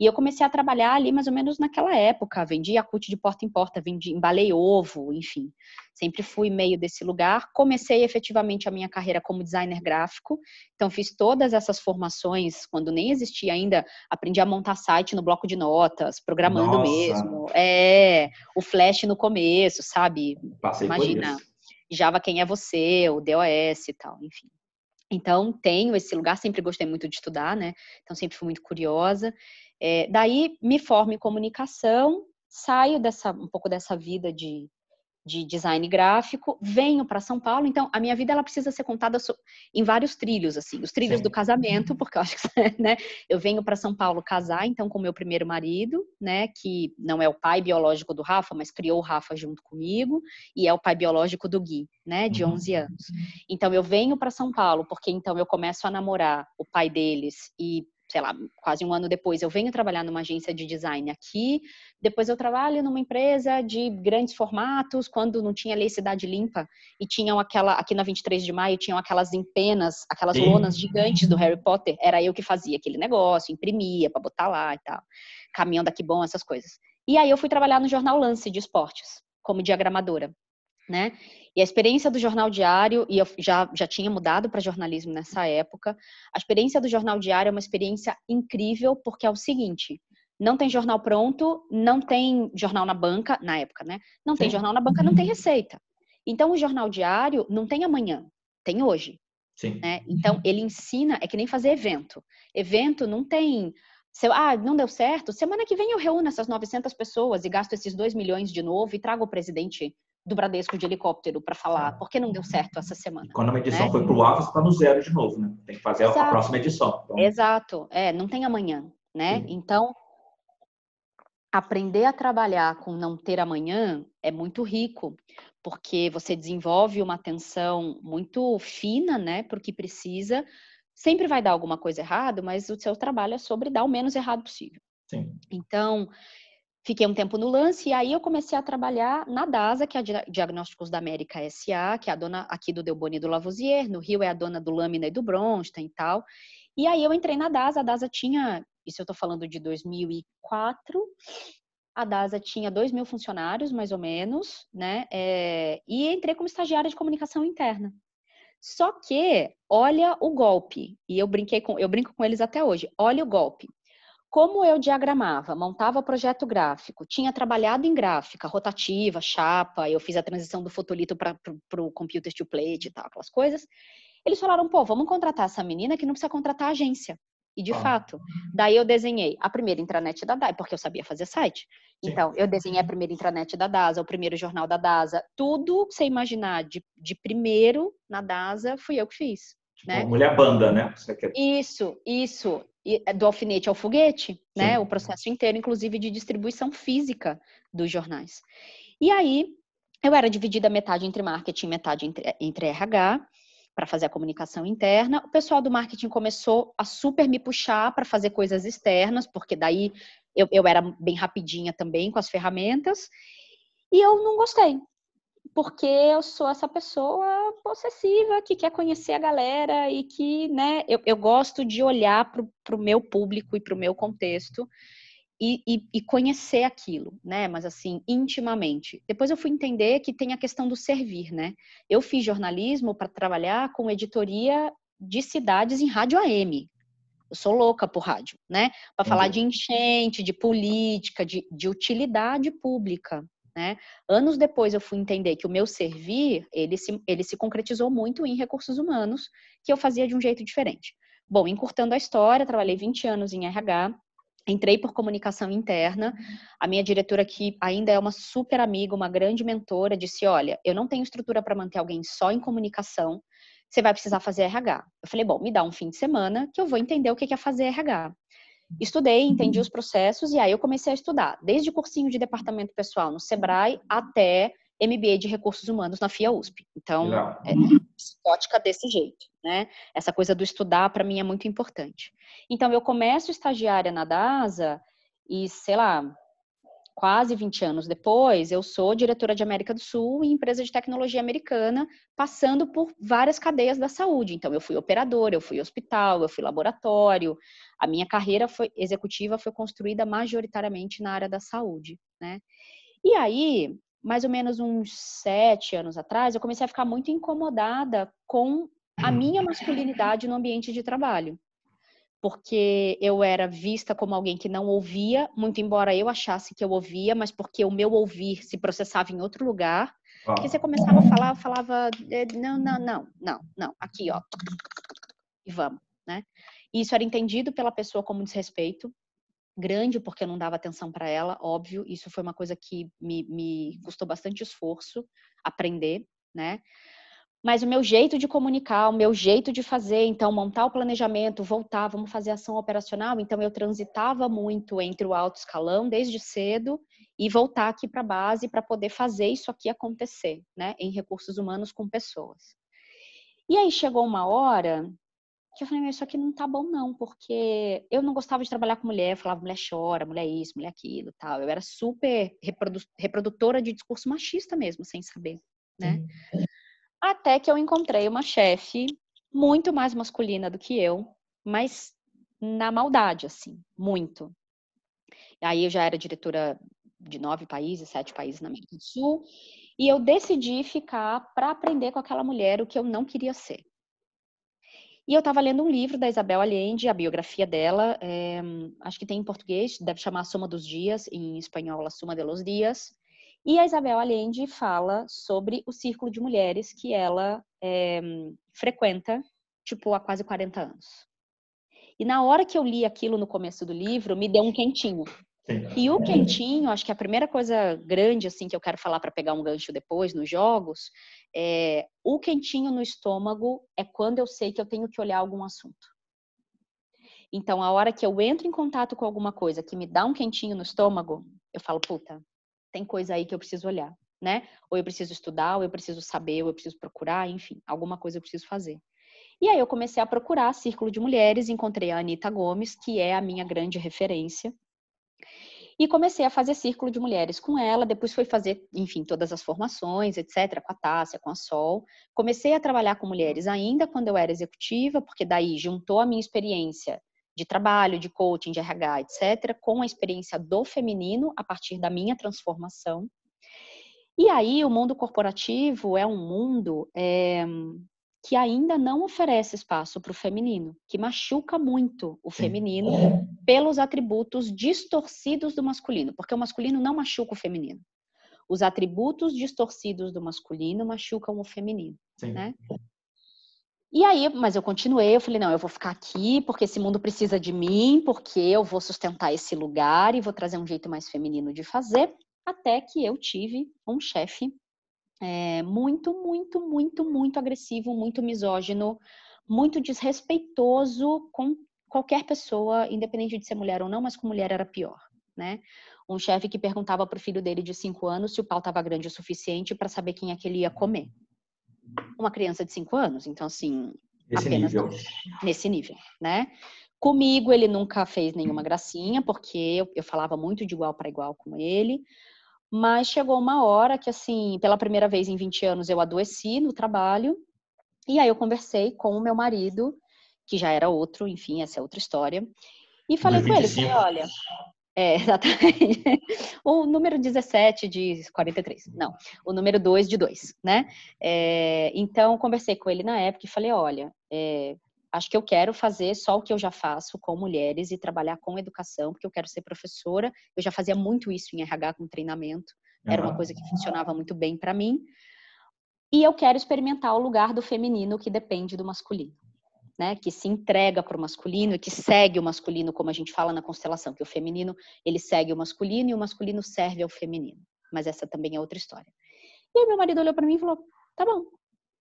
E eu comecei a trabalhar ali mais ou menos naquela época. Vendi acute de porta em porta, vendi, embalei ovo, enfim. Sempre fui meio desse lugar. Comecei efetivamente a minha carreira como designer gráfico. Então, fiz todas essas formações quando nem existia ainda. Aprendi a montar site no bloco de notas, programando Nossa. mesmo. É, o Flash no começo, sabe? Passei Imagina. Java Quem é Você, o DOS e tal, enfim. Então, tenho esse lugar, sempre gostei muito de estudar, né? Então, sempre fui muito curiosa. É, daí me formo em comunicação, saio dessa um pouco dessa vida de, de design gráfico, venho para São Paulo, então a minha vida ela precisa ser contada em vários trilhos assim, os trilhos Sim. do casamento, porque eu acho que [laughs] né, eu venho para São Paulo casar, então com meu primeiro marido, né, que não é o pai biológico do Rafa, mas criou o Rafa junto comigo e é o pai biológico do Gui, né, de 11 uhum. anos. Então eu venho para São Paulo porque então eu começo a namorar o pai deles e sei lá, quase um ano depois, eu venho trabalhar numa agência de design aqui, depois eu trabalho numa empresa de grandes formatos, quando não tinha lei Cidade Limpa, e tinham aquela, aqui na 23 de maio, tinham aquelas empenas, aquelas Sim. lonas gigantes do Harry Potter, era eu que fazia aquele negócio, imprimia para botar lá e tal, caminhão daqui bom, essas coisas. E aí eu fui trabalhar no jornal Lance de esportes, como diagramadora né? E a experiência do jornal diário, e eu já, já tinha mudado para jornalismo nessa época, a experiência do jornal diário é uma experiência incrível, porque é o seguinte: não tem jornal pronto, não tem jornal na banca, na época, né? Não tem jornal na banca, não tem receita. Então, o jornal diário não tem amanhã, tem hoje. Sim. Né? Então, ele ensina, é que nem fazer evento. Evento não tem se, ah, não deu certo, semana que vem eu reúno essas 900 pessoas e gasto esses 2 milhões de novo e trago o presidente do Bradesco de helicóptero para falar por que não deu certo essa semana. Quando uma edição né? foi para o você está no zero de novo, né? Tem que fazer Exato. a próxima edição. Então... Exato, é, não tem amanhã, né? Sim. Então, aprender a trabalhar com não ter amanhã é muito rico, porque você desenvolve uma atenção muito fina, né, para o que precisa. Sempre vai dar alguma coisa errada, mas o seu trabalho é sobre dar o menos errado possível. Sim. Então, Fiquei um tempo no lance e aí eu comecei a trabalhar na DASA, que é a Diagnósticos da América SA, que é a dona aqui do Delboni e do Lavoisier, no Rio é a dona do Lâmina e do Bronstein e tal. E aí eu entrei na DASA, a DASA tinha, isso eu estou falando de 2004, a DASA tinha 2 mil funcionários, mais ou menos, né? É, e entrei como estagiária de comunicação interna. Só que, olha o golpe, e eu brinquei com, eu brinco com eles até hoje, olha o golpe. Como eu diagramava, montava projeto gráfico, tinha trabalhado em gráfica, rotativa, chapa, eu fiz a transição do fotolito para o computer to plate e tal, aquelas coisas. Eles falaram, pô, vamos contratar essa menina que não precisa contratar a agência. E de ah. fato, daí eu desenhei a primeira intranet da DASA, porque eu sabia fazer site. Então, eu desenhei a primeira intranet da DASA, o primeiro jornal da DASA, tudo que você imaginar de, de primeiro na DASA, fui eu que fiz. Tipo, né? Mulher banda, né? Isso, isso. É do alfinete ao foguete, né? Sim. O processo inteiro, inclusive, de distribuição física dos jornais. E aí, eu era dividida metade entre marketing, metade entre, entre RH, para fazer a comunicação interna. O pessoal do marketing começou a super me puxar para fazer coisas externas, porque daí eu, eu era bem rapidinha também com as ferramentas. E eu não gostei porque eu sou essa pessoa possessiva que quer conhecer a galera e que, né, eu, eu gosto de olhar para o meu público e para o meu contexto e, e, e, conhecer aquilo, né, mas assim, intimamente. Depois eu fui entender que tem a questão do servir, né. Eu fiz jornalismo para trabalhar com editoria de cidades em rádio AM. Eu sou louca por rádio, né? Para falar de enchente, de política, de, de utilidade pública, né? Anos depois eu fui entender que o meu servir, ele se, ele se concretizou muito em recursos humanos, que eu fazia de um jeito diferente. Bom, encurtando a história, trabalhei 20 anos em RH, entrei por comunicação interna. A minha diretora, que ainda é uma super amiga, uma grande mentora, disse: Olha, eu não tenho estrutura para manter alguém só em comunicação, você vai precisar fazer RH. Eu falei: Bom, me dá um fim de semana que eu vou entender o que é fazer RH. Estudei, entendi uhum. os processos e aí eu comecei a estudar, desde cursinho de departamento pessoal no Sebrae até MBA de recursos humanos na FIA USP. Então, é psicótica desse jeito, né? Essa coisa do estudar para mim é muito importante. Então, eu começo estagiária na DASA e, sei lá, quase 20 anos depois, eu sou diretora de América do Sul e empresa de tecnologia americana, passando por várias cadeias da saúde. Então, eu fui operadora, eu fui hospital, eu fui laboratório. A minha carreira foi, executiva foi construída majoritariamente na área da saúde, né? E aí, mais ou menos uns sete anos atrás, eu comecei a ficar muito incomodada com a minha masculinidade no ambiente de trabalho porque eu era vista como alguém que não ouvia, muito embora eu achasse que eu ouvia, mas porque o meu ouvir se processava em outro lugar. Ah. Que você começava a falar, eu falava, é, não, não, não, não, não, aqui, ó, e vamos, né? E isso era entendido pela pessoa como desrespeito. grande porque eu não dava atenção para ela, óbvio. Isso foi uma coisa que me, me custou bastante esforço aprender, né? Mas o meu jeito de comunicar, o meu jeito de fazer, então montar o planejamento, voltar, vamos fazer ação operacional. Então eu transitava muito entre o alto escalão desde cedo e voltar aqui para a base para poder fazer isso aqui acontecer, né? Em recursos humanos com pessoas. E aí chegou uma hora que eu falei, isso aqui não tá bom não, porque eu não gostava de trabalhar com mulher, falava mulher chora, mulher isso, mulher aquilo, tal. Eu era super reprodu reprodutora de discurso machista mesmo, sem saber, né? Até que eu encontrei uma chefe muito mais masculina do que eu, mas na maldade, assim, muito. Aí eu já era diretora de nove países, sete países na América do Sul, e eu decidi ficar para aprender com aquela mulher o que eu não queria ser. E eu estava lendo um livro da Isabel Allende, a biografia dela, é, acho que tem em português, deve chamar Soma dos Dias, em espanhol, A Suma de los Dias. E a Isabel Allende fala sobre o círculo de mulheres que ela é, frequenta, tipo, há quase 40 anos. E na hora que eu li aquilo no começo do livro, me deu um quentinho. E o quentinho, acho que a primeira coisa grande assim que eu quero falar para pegar um gancho depois nos jogos, é o quentinho no estômago é quando eu sei que eu tenho que olhar algum assunto. Então, a hora que eu entro em contato com alguma coisa que me dá um quentinho no estômago, eu falo, puta, tem coisa aí que eu preciso olhar, né? Ou eu preciso estudar, ou eu preciso saber, ou eu preciso procurar, enfim, alguma coisa eu preciso fazer. E aí eu comecei a procurar Círculo de Mulheres, encontrei a Anitta Gomes, que é a minha grande referência, e comecei a fazer círculo de mulheres com ela, depois fui fazer, enfim, todas as formações, etc., com a Tássia, com a Sol. Comecei a trabalhar com mulheres ainda quando eu era executiva, porque daí juntou a minha experiência de trabalho, de coaching, de RH, etc., com a experiência do feminino a partir da minha transformação. E aí, o mundo corporativo é um mundo é, que ainda não oferece espaço para o feminino, que machuca muito o feminino pelos atributos distorcidos do masculino, porque o masculino não machuca o feminino. Os atributos distorcidos do masculino machucam o feminino, Sim. né? E aí, mas eu continuei, eu falei, não, eu vou ficar aqui porque esse mundo precisa de mim, porque eu vou sustentar esse lugar e vou trazer um jeito mais feminino de fazer, até que eu tive um chefe é, muito, muito, muito, muito agressivo, muito misógino, muito desrespeitoso com qualquer pessoa, independente de ser mulher ou não, mas com mulher era pior, né? Um chefe que perguntava para o filho dele de cinco anos se o pau estava grande o suficiente para saber quem é que ele ia comer. Uma criança de cinco anos, então assim, nesse nível. nesse nível, né? Comigo ele nunca fez nenhuma gracinha, porque eu, eu falava muito de igual para igual com ele. Mas chegou uma hora que, assim, pela primeira vez em 20 anos eu adoeci no trabalho. E aí eu conversei com o meu marido, que já era outro, enfim, essa é outra história. E falei com ele, falei, olha, é, [laughs] exatamente. o número 17 de 43. Não, o número 2 de 2, né? É, então, conversei com ele na época e falei: olha, é, acho que eu quero fazer só o que eu já faço com mulheres e trabalhar com educação, porque eu quero ser professora. Eu já fazia muito isso em RH com treinamento, era uma coisa que funcionava muito bem para mim. E eu quero experimentar o lugar do feminino que depende do masculino. Né, que se entrega para o masculino e que segue o masculino, como a gente fala na constelação, que o feminino ele segue o masculino e o masculino serve ao feminino. Mas essa também é outra história. E aí meu marido olhou para mim e falou: "Tá bom".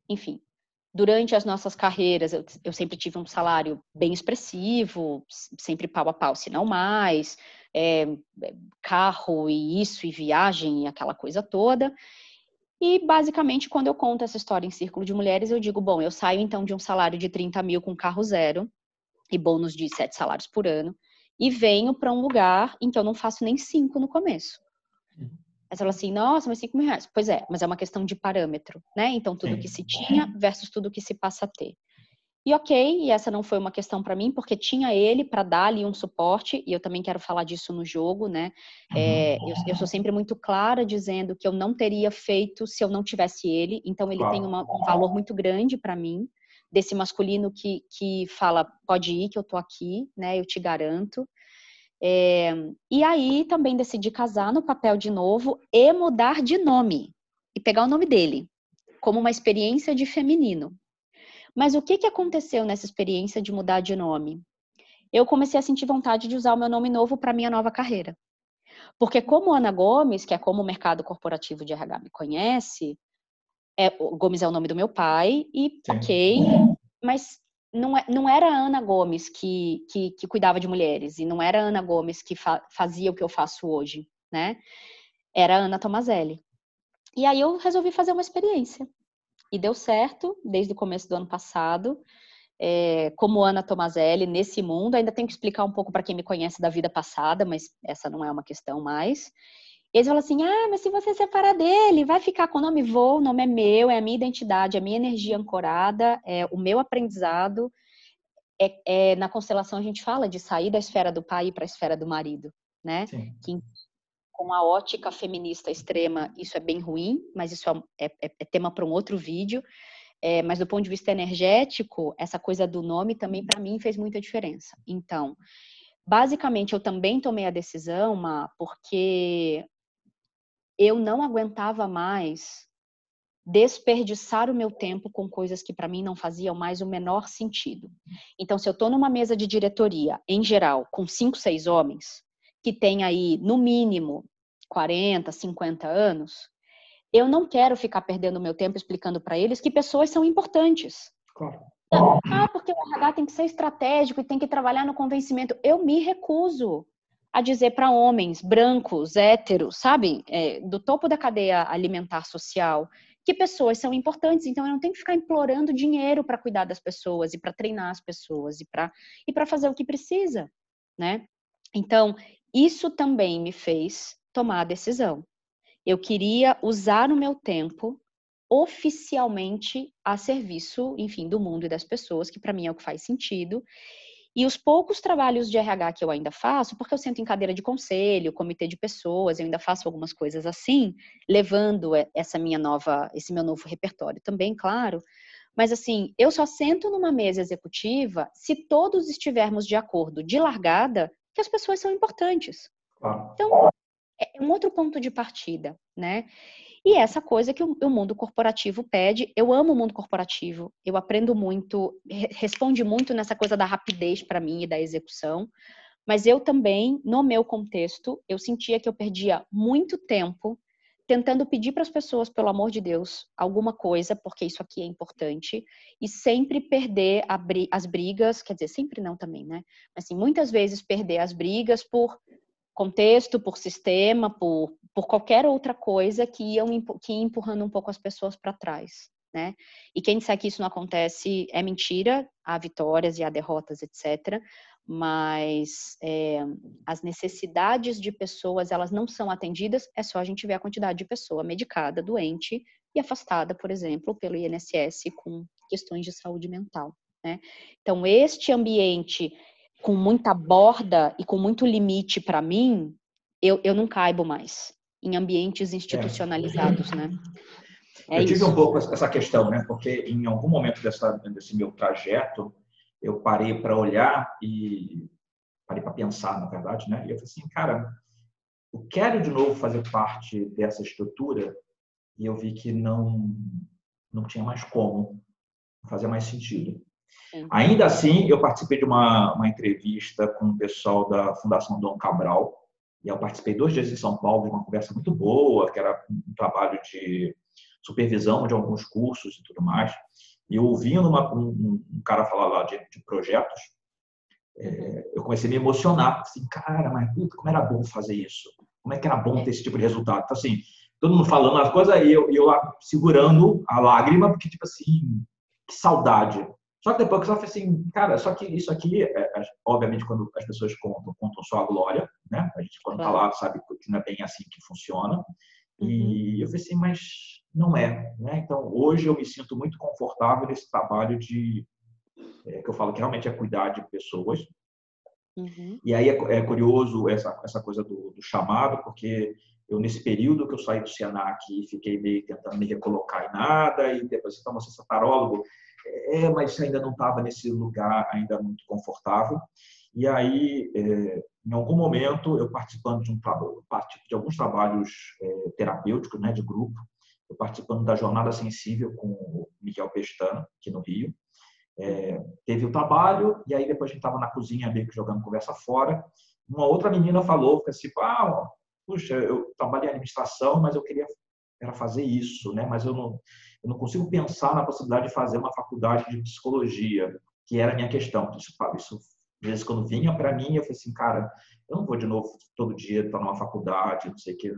Enfim, durante as nossas carreiras, eu, eu, sempre tive um salário bem expressivo, sempre pau a pau, se não mais, é, carro e isso, e viagem e aquela coisa toda. E, basicamente, quando eu conto essa história em Círculo de Mulheres, eu digo, bom, eu saio então de um salário de 30 mil com carro zero e bônus de sete salários por ano, e venho para um lugar em que eu não faço nem cinco no começo. Aí você fala assim, nossa, mas 5 mil reais. Pois é, mas é uma questão de parâmetro, né? Então, tudo Sim. que se tinha versus tudo que se passa a ter. E ok, e essa não foi uma questão para mim, porque tinha ele para dar ali um suporte, e eu também quero falar disso no jogo, né? É, eu, eu, sou sempre muito clara dizendo que eu não teria feito se eu não tivesse ele, então ele claro. tem uma, um valor muito grande para mim, desse masculino que, que fala, pode ir, que eu tô aqui, né? Eu te garanto. É, e aí também decidi casar no papel de novo e mudar de nome e pegar o nome dele como uma experiência de feminino. Mas o que, que aconteceu nessa experiência de mudar de nome? eu comecei a sentir vontade de usar o meu nome novo para minha nova carreira. Porque como Ana Gomes, que é como o mercado corporativo de RH me conhece, é, Gomes é o nome do meu pai, e ok, mas não, é, não era a Ana Gomes que, que, que, cuidava de mulheres, e não era a Ana Gomes que fa, fazia o que eu faço hoje, né? Era a Ana Tomazelli. E aí eu resolvi fazer uma experiência. E deu certo desde o começo do ano passado é, como Ana Tomazelli nesse mundo. Ainda tenho que explicar um pouco para quem me conhece da vida passada, mas essa não é uma questão mais. Eles falam assim: ah, mas se você separar dele, vai ficar com o nome voo, o nome é meu, é a minha identidade, a minha energia ancorada, é o meu aprendizado. É, é na constelação a gente fala de sair da esfera do pai para a esfera do marido, né? Que, com a ótica feminista extrema, isso é bem ruim, mas isso é, é, é tema para um outro vídeo. É, mas do ponto de vista energético, essa coisa do nome também para mim fez muita diferença. Então, basicamente eu também tomei a decisão, Ma, porque eu não aguentava mais desperdiçar o meu tempo com coisas que para mim não faziam mais o menor sentido. Então, se eu estou numa mesa de diretoria, em geral, com cinco, seis homens, que tem aí, no mínimo, 40, 50 anos, eu não quero ficar perdendo meu tempo explicando para eles que pessoas são importantes. Claro. Ah, porque o RH tem que ser estratégico e tem que trabalhar no convencimento. Eu me recuso a dizer para homens brancos, héteros, sabe, é, do topo da cadeia alimentar social, que pessoas são importantes. Então, eu não tenho que ficar implorando dinheiro para cuidar das pessoas e para treinar as pessoas e para e para fazer o que precisa, né? Então, isso também me fez tomar a decisão. Eu queria usar o meu tempo oficialmente a serviço, enfim, do mundo e das pessoas, que para mim é o que faz sentido. E os poucos trabalhos de RH que eu ainda faço, porque eu sento em cadeira de conselho, comitê de pessoas, eu ainda faço algumas coisas assim, levando essa minha nova, esse meu novo repertório também, claro. Mas assim, eu só sento numa mesa executiva se todos estivermos de acordo de largada que as pessoas são importantes. Então, é um outro ponto de partida, né? E essa coisa que o, o mundo corporativo pede, eu amo o mundo corporativo, eu aprendo muito, responde muito nessa coisa da rapidez para mim e da execução, mas eu também, no meu contexto, eu sentia que eu perdia muito tempo tentando pedir para as pessoas, pelo amor de Deus, alguma coisa, porque isso aqui é importante, e sempre perder as brigas, quer dizer, sempre não também, né? Mas assim, muitas vezes perder as brigas por contexto, por sistema, por, por qualquer outra coisa que iam que ia empurrando um pouco as pessoas para trás. Né? E quem disser que isso não acontece é mentira, há vitórias e há derrotas, etc. Mas é, as necessidades de pessoas, elas não são atendidas, é só a gente ver a quantidade de pessoa medicada, doente e afastada, por exemplo, pelo INSS com questões de saúde mental. Né? Então, este ambiente com muita borda e com muito limite para mim, eu, eu não caibo mais em ambientes institucionalizados, é. né? É eu tive isso. um pouco essa questão, né? Porque em algum momento dessa, desse meu trajeto, eu parei para olhar e parei para pensar, na verdade, né? E eu falei assim, cara, eu quero de novo fazer parte dessa estrutura e eu vi que não não tinha mais como, fazer mais sentido. Ainda assim, eu participei de uma, uma entrevista com o pessoal da Fundação Dom Cabral, e eu participei dois dias em São Paulo de uma conversa muito boa, que era um trabalho de supervisão de alguns cursos e tudo mais. E ouvindo uma, um, um, cara falar lá de, de projetos, é, eu comecei a me emocionar. Assim, cara, mas puta, como era bom fazer isso. Como é que era bom ter esse tipo de resultado. Então, assim, todo mundo falando as coisas e eu, eu lá segurando a lágrima, porque, tipo assim, que saudade só que depois falei assim, cara, só que isso aqui, é, é, obviamente, quando as pessoas contam, contam só a glória, né? A gente, quando está lá, sabe que não é bem assim que funciona. E uhum. eu falei assim, mas não é, né? Então, hoje eu me sinto muito confortável nesse trabalho de, é, que eu falo que realmente é cuidar de pessoas. Uhum. E aí é, é, curioso essa, essa coisa do, do chamado, porque eu, nesse período que eu saí do Senac, fiquei meio tentando me recolocar em nada, e depois, então, você é tarólogo, é, mas ainda não estava nesse lugar ainda muito confortável. E aí, é, em algum momento, eu participando de, um, de alguns trabalhos é, terapêuticos, né, de grupo, eu participando da Jornada Sensível com o Miguel Pestana, aqui no Rio, É, teve o trabalho, e aí depois a gente estava na cozinha meio que jogando conversa fora. Uma outra menina falou, assim, ah, puxa, eu trabalho em administração, mas eu queria era fazer isso, né? Mas eu não, eu não consigo pensar na possibilidade de fazer uma faculdade de psicologia, que era a minha questão. Isso, isso às vezes quando vinha para mim, eu falei assim, cara, eu não vou de novo todo dia estar numa faculdade, não sei o que,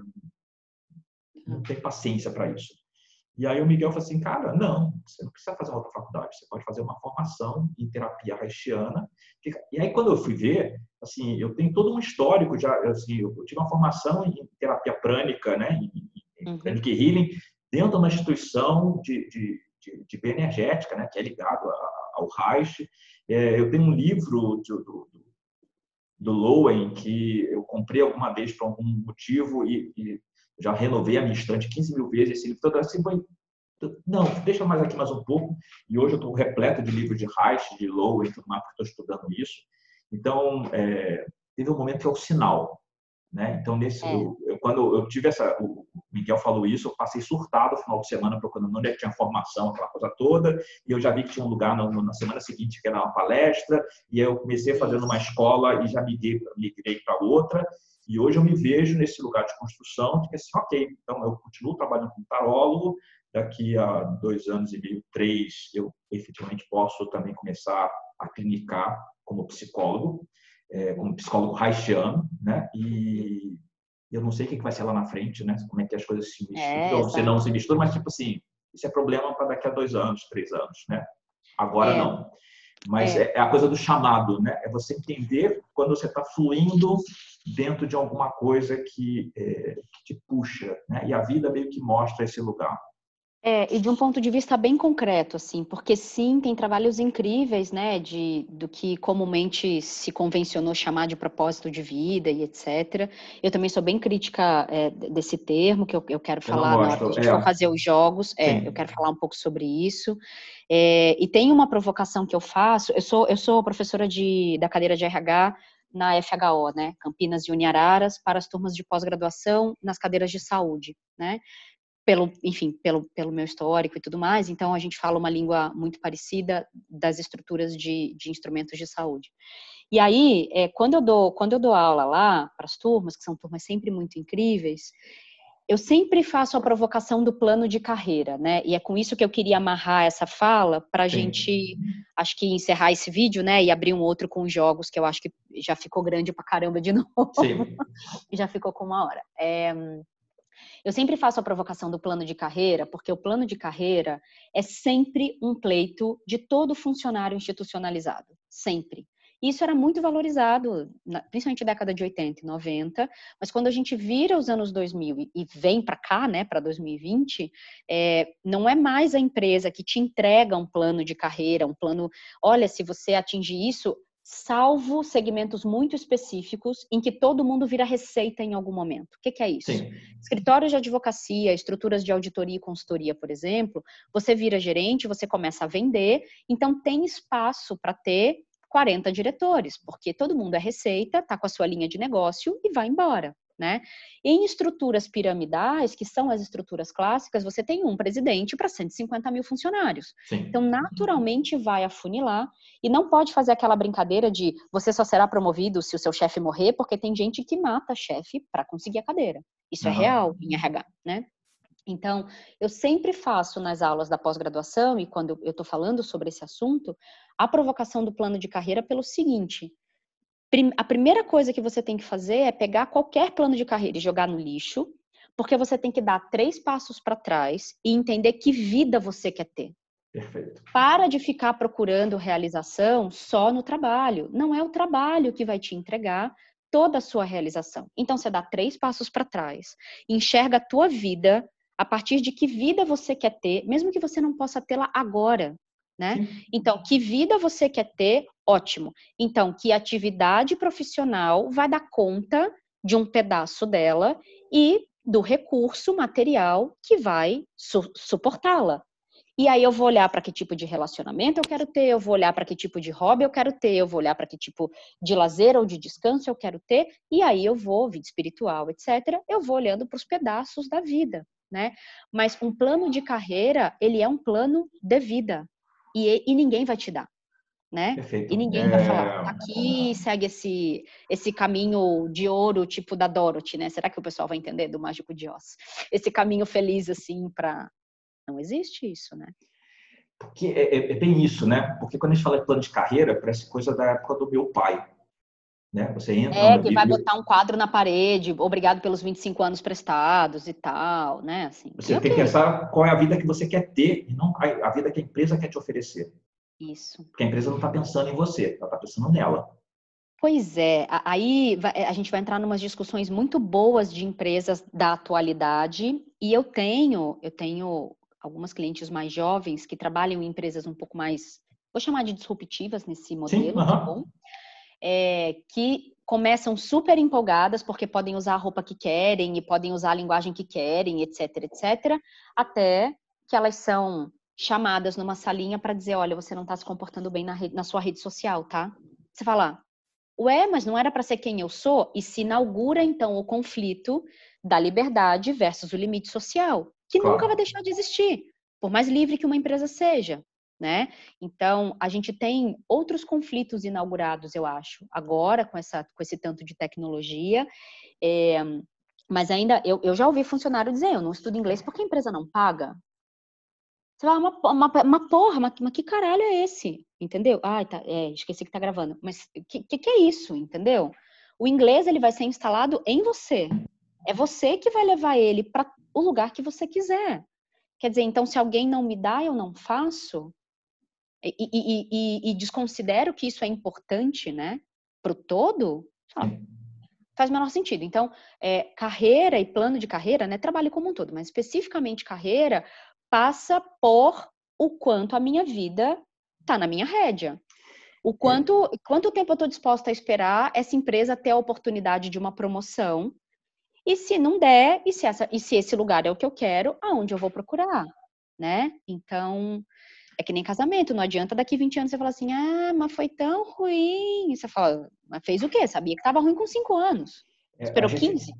não tenho paciência para isso. E aí o Miguel falou assim, cara, não, você não precisa fazer uma outra faculdade, você pode fazer uma formação em terapia haitiana. E aí quando eu fui ver, assim, eu tenho todo um histórico já, assim, eu tive uma formação em terapia prânica, né, em, uhum. pranic healing, dentro de uma instituição de, de, de, de bioenergética, né, que é ligado ao Reich. É, eu tenho um livro do, do, do Lowen que eu comprei alguma vez por algum motivo e, e já renovei a minha estante 15 mil vezes esse livro todo assim, não, deixa mais aqui mais um pouco. E hoje eu estou repleto de livros de Reich, de Lowen tudo mais, porque estou estudando isso. Então, é, teve um momento que é o sinal. Né? Então, nesse, é. eu, eu, quando eu tive essa, o Miguel falou isso, eu passei surtado no final de semana procurando onde é que tinha formação, aquela coisa toda, e eu já vi que tinha um lugar no, na semana seguinte que era uma palestra, e aí eu comecei a fazer numa escola e já migrei, migrei para outra, e hoje eu me vejo nesse lugar de construção, que assim, ok, então eu continuo trabalhando como tarólogo, daqui a dois anos e meio, três, eu efetivamente posso também começar a clinicar como psicólogo, é, como psicólogo haitiano, né? E eu não sei o que vai ser lá na frente, né? Como é que as coisas se misturam, é, se não se misturam, mas tipo assim, isso é problema para daqui a dois anos, três anos, né? Agora é. não. Mas é. é. a coisa do chamado, né? É você entender quando você está fluindo dentro de alguma coisa que, é, que te puxa, né? E a vida meio que mostra esse lugar. É, e de um ponto de vista bem concreto, assim, porque sim, tem trabalhos incríveis, né, de, do que comumente se convencionou chamar de propósito de vida e etc. Eu também sou bem crítica é, desse termo, que eu, eu quero falar na hora que a gente é. for fazer os jogos, é, eu quero falar um pouco sobre isso. É, e tem uma provocação que eu faço, eu sou, eu sou professora de, da cadeira de RH na FHO, né, Campinas e Uniararas, para as turmas de pós-graduação nas cadeiras de saúde, né, pelo, enfim, pelo, pelo meu histórico e tudo mais, então a gente fala uma língua muito parecida das estruturas de, de instrumentos de saúde. E aí, é, quando, eu dou, quando eu dou aula lá para as turmas, que são turmas sempre muito incríveis, eu sempre faço a provocação do plano de carreira, né? E é com isso que eu queria amarrar essa fala para a gente, acho que encerrar esse vídeo, né? E abrir um outro com jogos que eu acho que já ficou grande para caramba de [laughs] novo. Sim. já ficou com uma hora. É, eu sempre faço a provocação do plano de carreira, porque o plano de carreira é sempre um pleito de todo funcionário institucionalizado. Sempre. Isso era muito valorizado, principalmente na década de 80 e 90, mas quando a gente vira os anos 2000 e vem para cá, né, para 2020, é, não é mais a empresa que te entrega um plano de carreira, um plano, olha, se você atingir isso, salvo segmentos muito específicos em que todo mundo vira receita em algum momento. O que, que é isso? Sim. Escritórios de advocacia, estruturas de auditoria e consultoria, por exemplo, você vira gerente, você começa a vender, então tem espaço para ter 40 diretores, porque todo mundo é receita, está com a sua linha de negócio e vai embora. Né? Em estruturas piramidais, que são as estruturas clássicas, você tem um presidente para 150 mil funcionários. Sim. Então, naturalmente, vai afunilar e não pode fazer aquela brincadeira de você só será promovido se o seu chefe morrer, porque tem gente que mata chefe para conseguir a cadeira. Isso uhum. é real em RH, né? Então, eu sempre faço nas aulas da pós-graduação e quando eu estou falando sobre esse assunto, a provocação do plano de carreira pelo seguinte: a primeira coisa que você tem que fazer é pegar qualquer plano de carreira e jogar no lixo, porque você tem que dar três passos para trás e entender que vida você quer ter. Perfeito. Para de ficar procurando realização só no trabalho. Não é o trabalho que vai te entregar toda a sua realização. Então você dá três passos para trás, enxerga a tua vida a partir de que vida você quer ter, mesmo que você não possa tê-la agora né? Então, que vida você quer ter? Ótimo. Então, que atividade profissional vai dar conta de um pedaço dela e do recurso material que vai su suportá-la. E aí eu vou olhar para que tipo de relacionamento eu quero ter, eu vou olhar para que tipo de hobby eu quero ter, eu vou olhar para que tipo de lazer ou de descanso eu quero ter, e aí eu vou, vida espiritual, etc., eu vou olhando para os pedaços da vida, né? Mas um plano de carreira, ele é um plano de vida, e, e ninguém vai te dar. Né? Perfeito. E ninguém é... vai falar, tá aqui segue esse, esse caminho de ouro, tipo da Dorothy, né? Será que o pessoal vai entender do Mágico de Oz? Esse caminho feliz, assim, para Não existe isso, né? Porque é, é, é, bem isso, né? Porque quando a gente fala de plano de carreira, parece coisa da época do meu pai. Né? Você entra é, que vai botar um quadro na parede, obrigado pelos 25 anos prestados e tal, né? Assim, você tem que pensar qual é a vida que você quer ter e não a vida que a empresa quer te oferecer. Isso. Porque a empresa não está pensando em você, ela está pensando nela. Pois é, aí a gente vai entrar em umas discussões muito boas de empresas da atualidade e eu tenho, eu tenho algumas clientes mais jovens que trabalham em empresas um pouco mais, vou chamar de disruptivas nesse modelo, Sim, tá bom? É, que começam super empolgadas porque podem usar a roupa que querem e podem usar a linguagem que querem, etc, etc, até que elas são chamadas numa salinha para dizer, olha, você não está se comportando bem na, rede, na sua rede social, tá? Você fala, ué, mas não era para ser quem eu sou? E se inaugura então o conflito da liberdade versus o limite social que claro. nunca vai deixar de existir, por mais livre que uma empresa seja, né? Então, a gente tem outros conflitos inaugurados, eu acho, agora com, essa, com esse tanto de tecnologia. É, mas ainda, eu, eu já ouvi funcionário dizer, eu não estudo inglês porque a empresa não paga. Você fala, uma, uma, uma porra, mas, mas, que caralho é esse? Entendeu? Ai, tá, é, esqueci que tá gravando. Mas o que, que, que é isso? Entendeu? O inglês, ele vai ser instalado em você. É você que vai levar ele para o lugar que você quiser. Quer dizer, então, se alguém não me dá, eu não faço? E, e, e, e desconsidero que isso é importante, né? Para o todo, sabe? faz menor sentido. Então, é, carreira e plano de carreira, né? Trabalho como um todo, mas especificamente carreira, passa por o quanto a minha vida está na minha rédea. O quanto, quanto tempo eu estou disposta a esperar essa empresa ter a oportunidade de uma promoção e se não der, e se, essa, e se esse lugar é o que eu quero, aonde eu vou procurar, né? Então, é que nem casamento, não adianta daqui 20 anos você falar assim, ah, mas foi tão ruim. E você fala, mas fez o quê? Sabia que estava ruim com 5 anos. É, Esperou a gente, 15?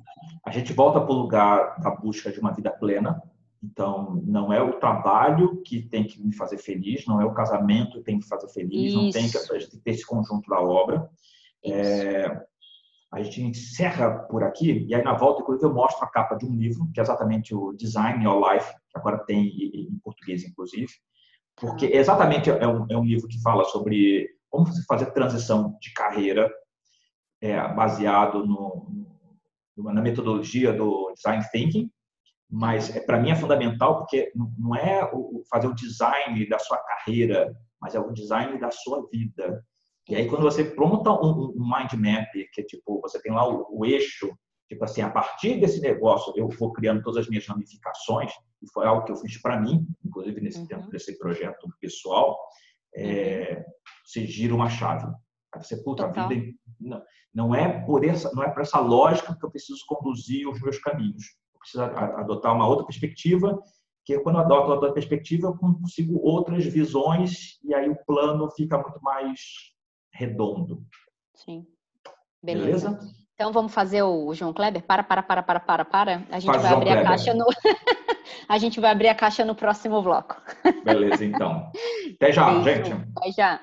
A gente volta para o lugar da busca de uma vida plena. Então, não é o trabalho que tem que me fazer feliz, não é o casamento que tem que me fazer feliz, Isso. não tem que, ter esse conjunto da obra. É, a gente encerra por aqui, e aí na volta, inclusive, eu mostro a capa de um livro, que é exatamente o Design Your Life, que agora tem em português, inclusive, porque tá. exatamente é um, é um livro que fala sobre como você fazer transição de carreira é, baseado no, na metodologia do Design Thinking, mas é, para mim é fundamental porque não é fazer o design da sua carreira, mas é o design da sua vida. E aí, quando você pronta um, mind map, que é tipo, você tem lá o, o, eixo, tipo assim, a partir desse negócio, eu vou criando todas as minhas ramificações, e foi algo que eu fiz para mim, inclusive nesse uhum. tempo desse projeto pessoal, é, uhum. você gira uma chave. Aí você, puta, Total. a vida não, não é por essa, não é por essa lógica que eu preciso conduzir os meus caminhos. Eu preciso adotar uma outra perspectiva que quando eu adoto outra perspectiva, eu consigo outras visões e aí o plano fica muito mais redondo. Sim. Beleza. Beleza? Então vamos fazer o João Kleber? Para, para, para, para, para, para. A gente Faz vai abrir Kleber. a caixa no. [laughs] a gente vai abrir a caixa no próximo bloco. Beleza, então. Até já, Beijo. gente. Até já.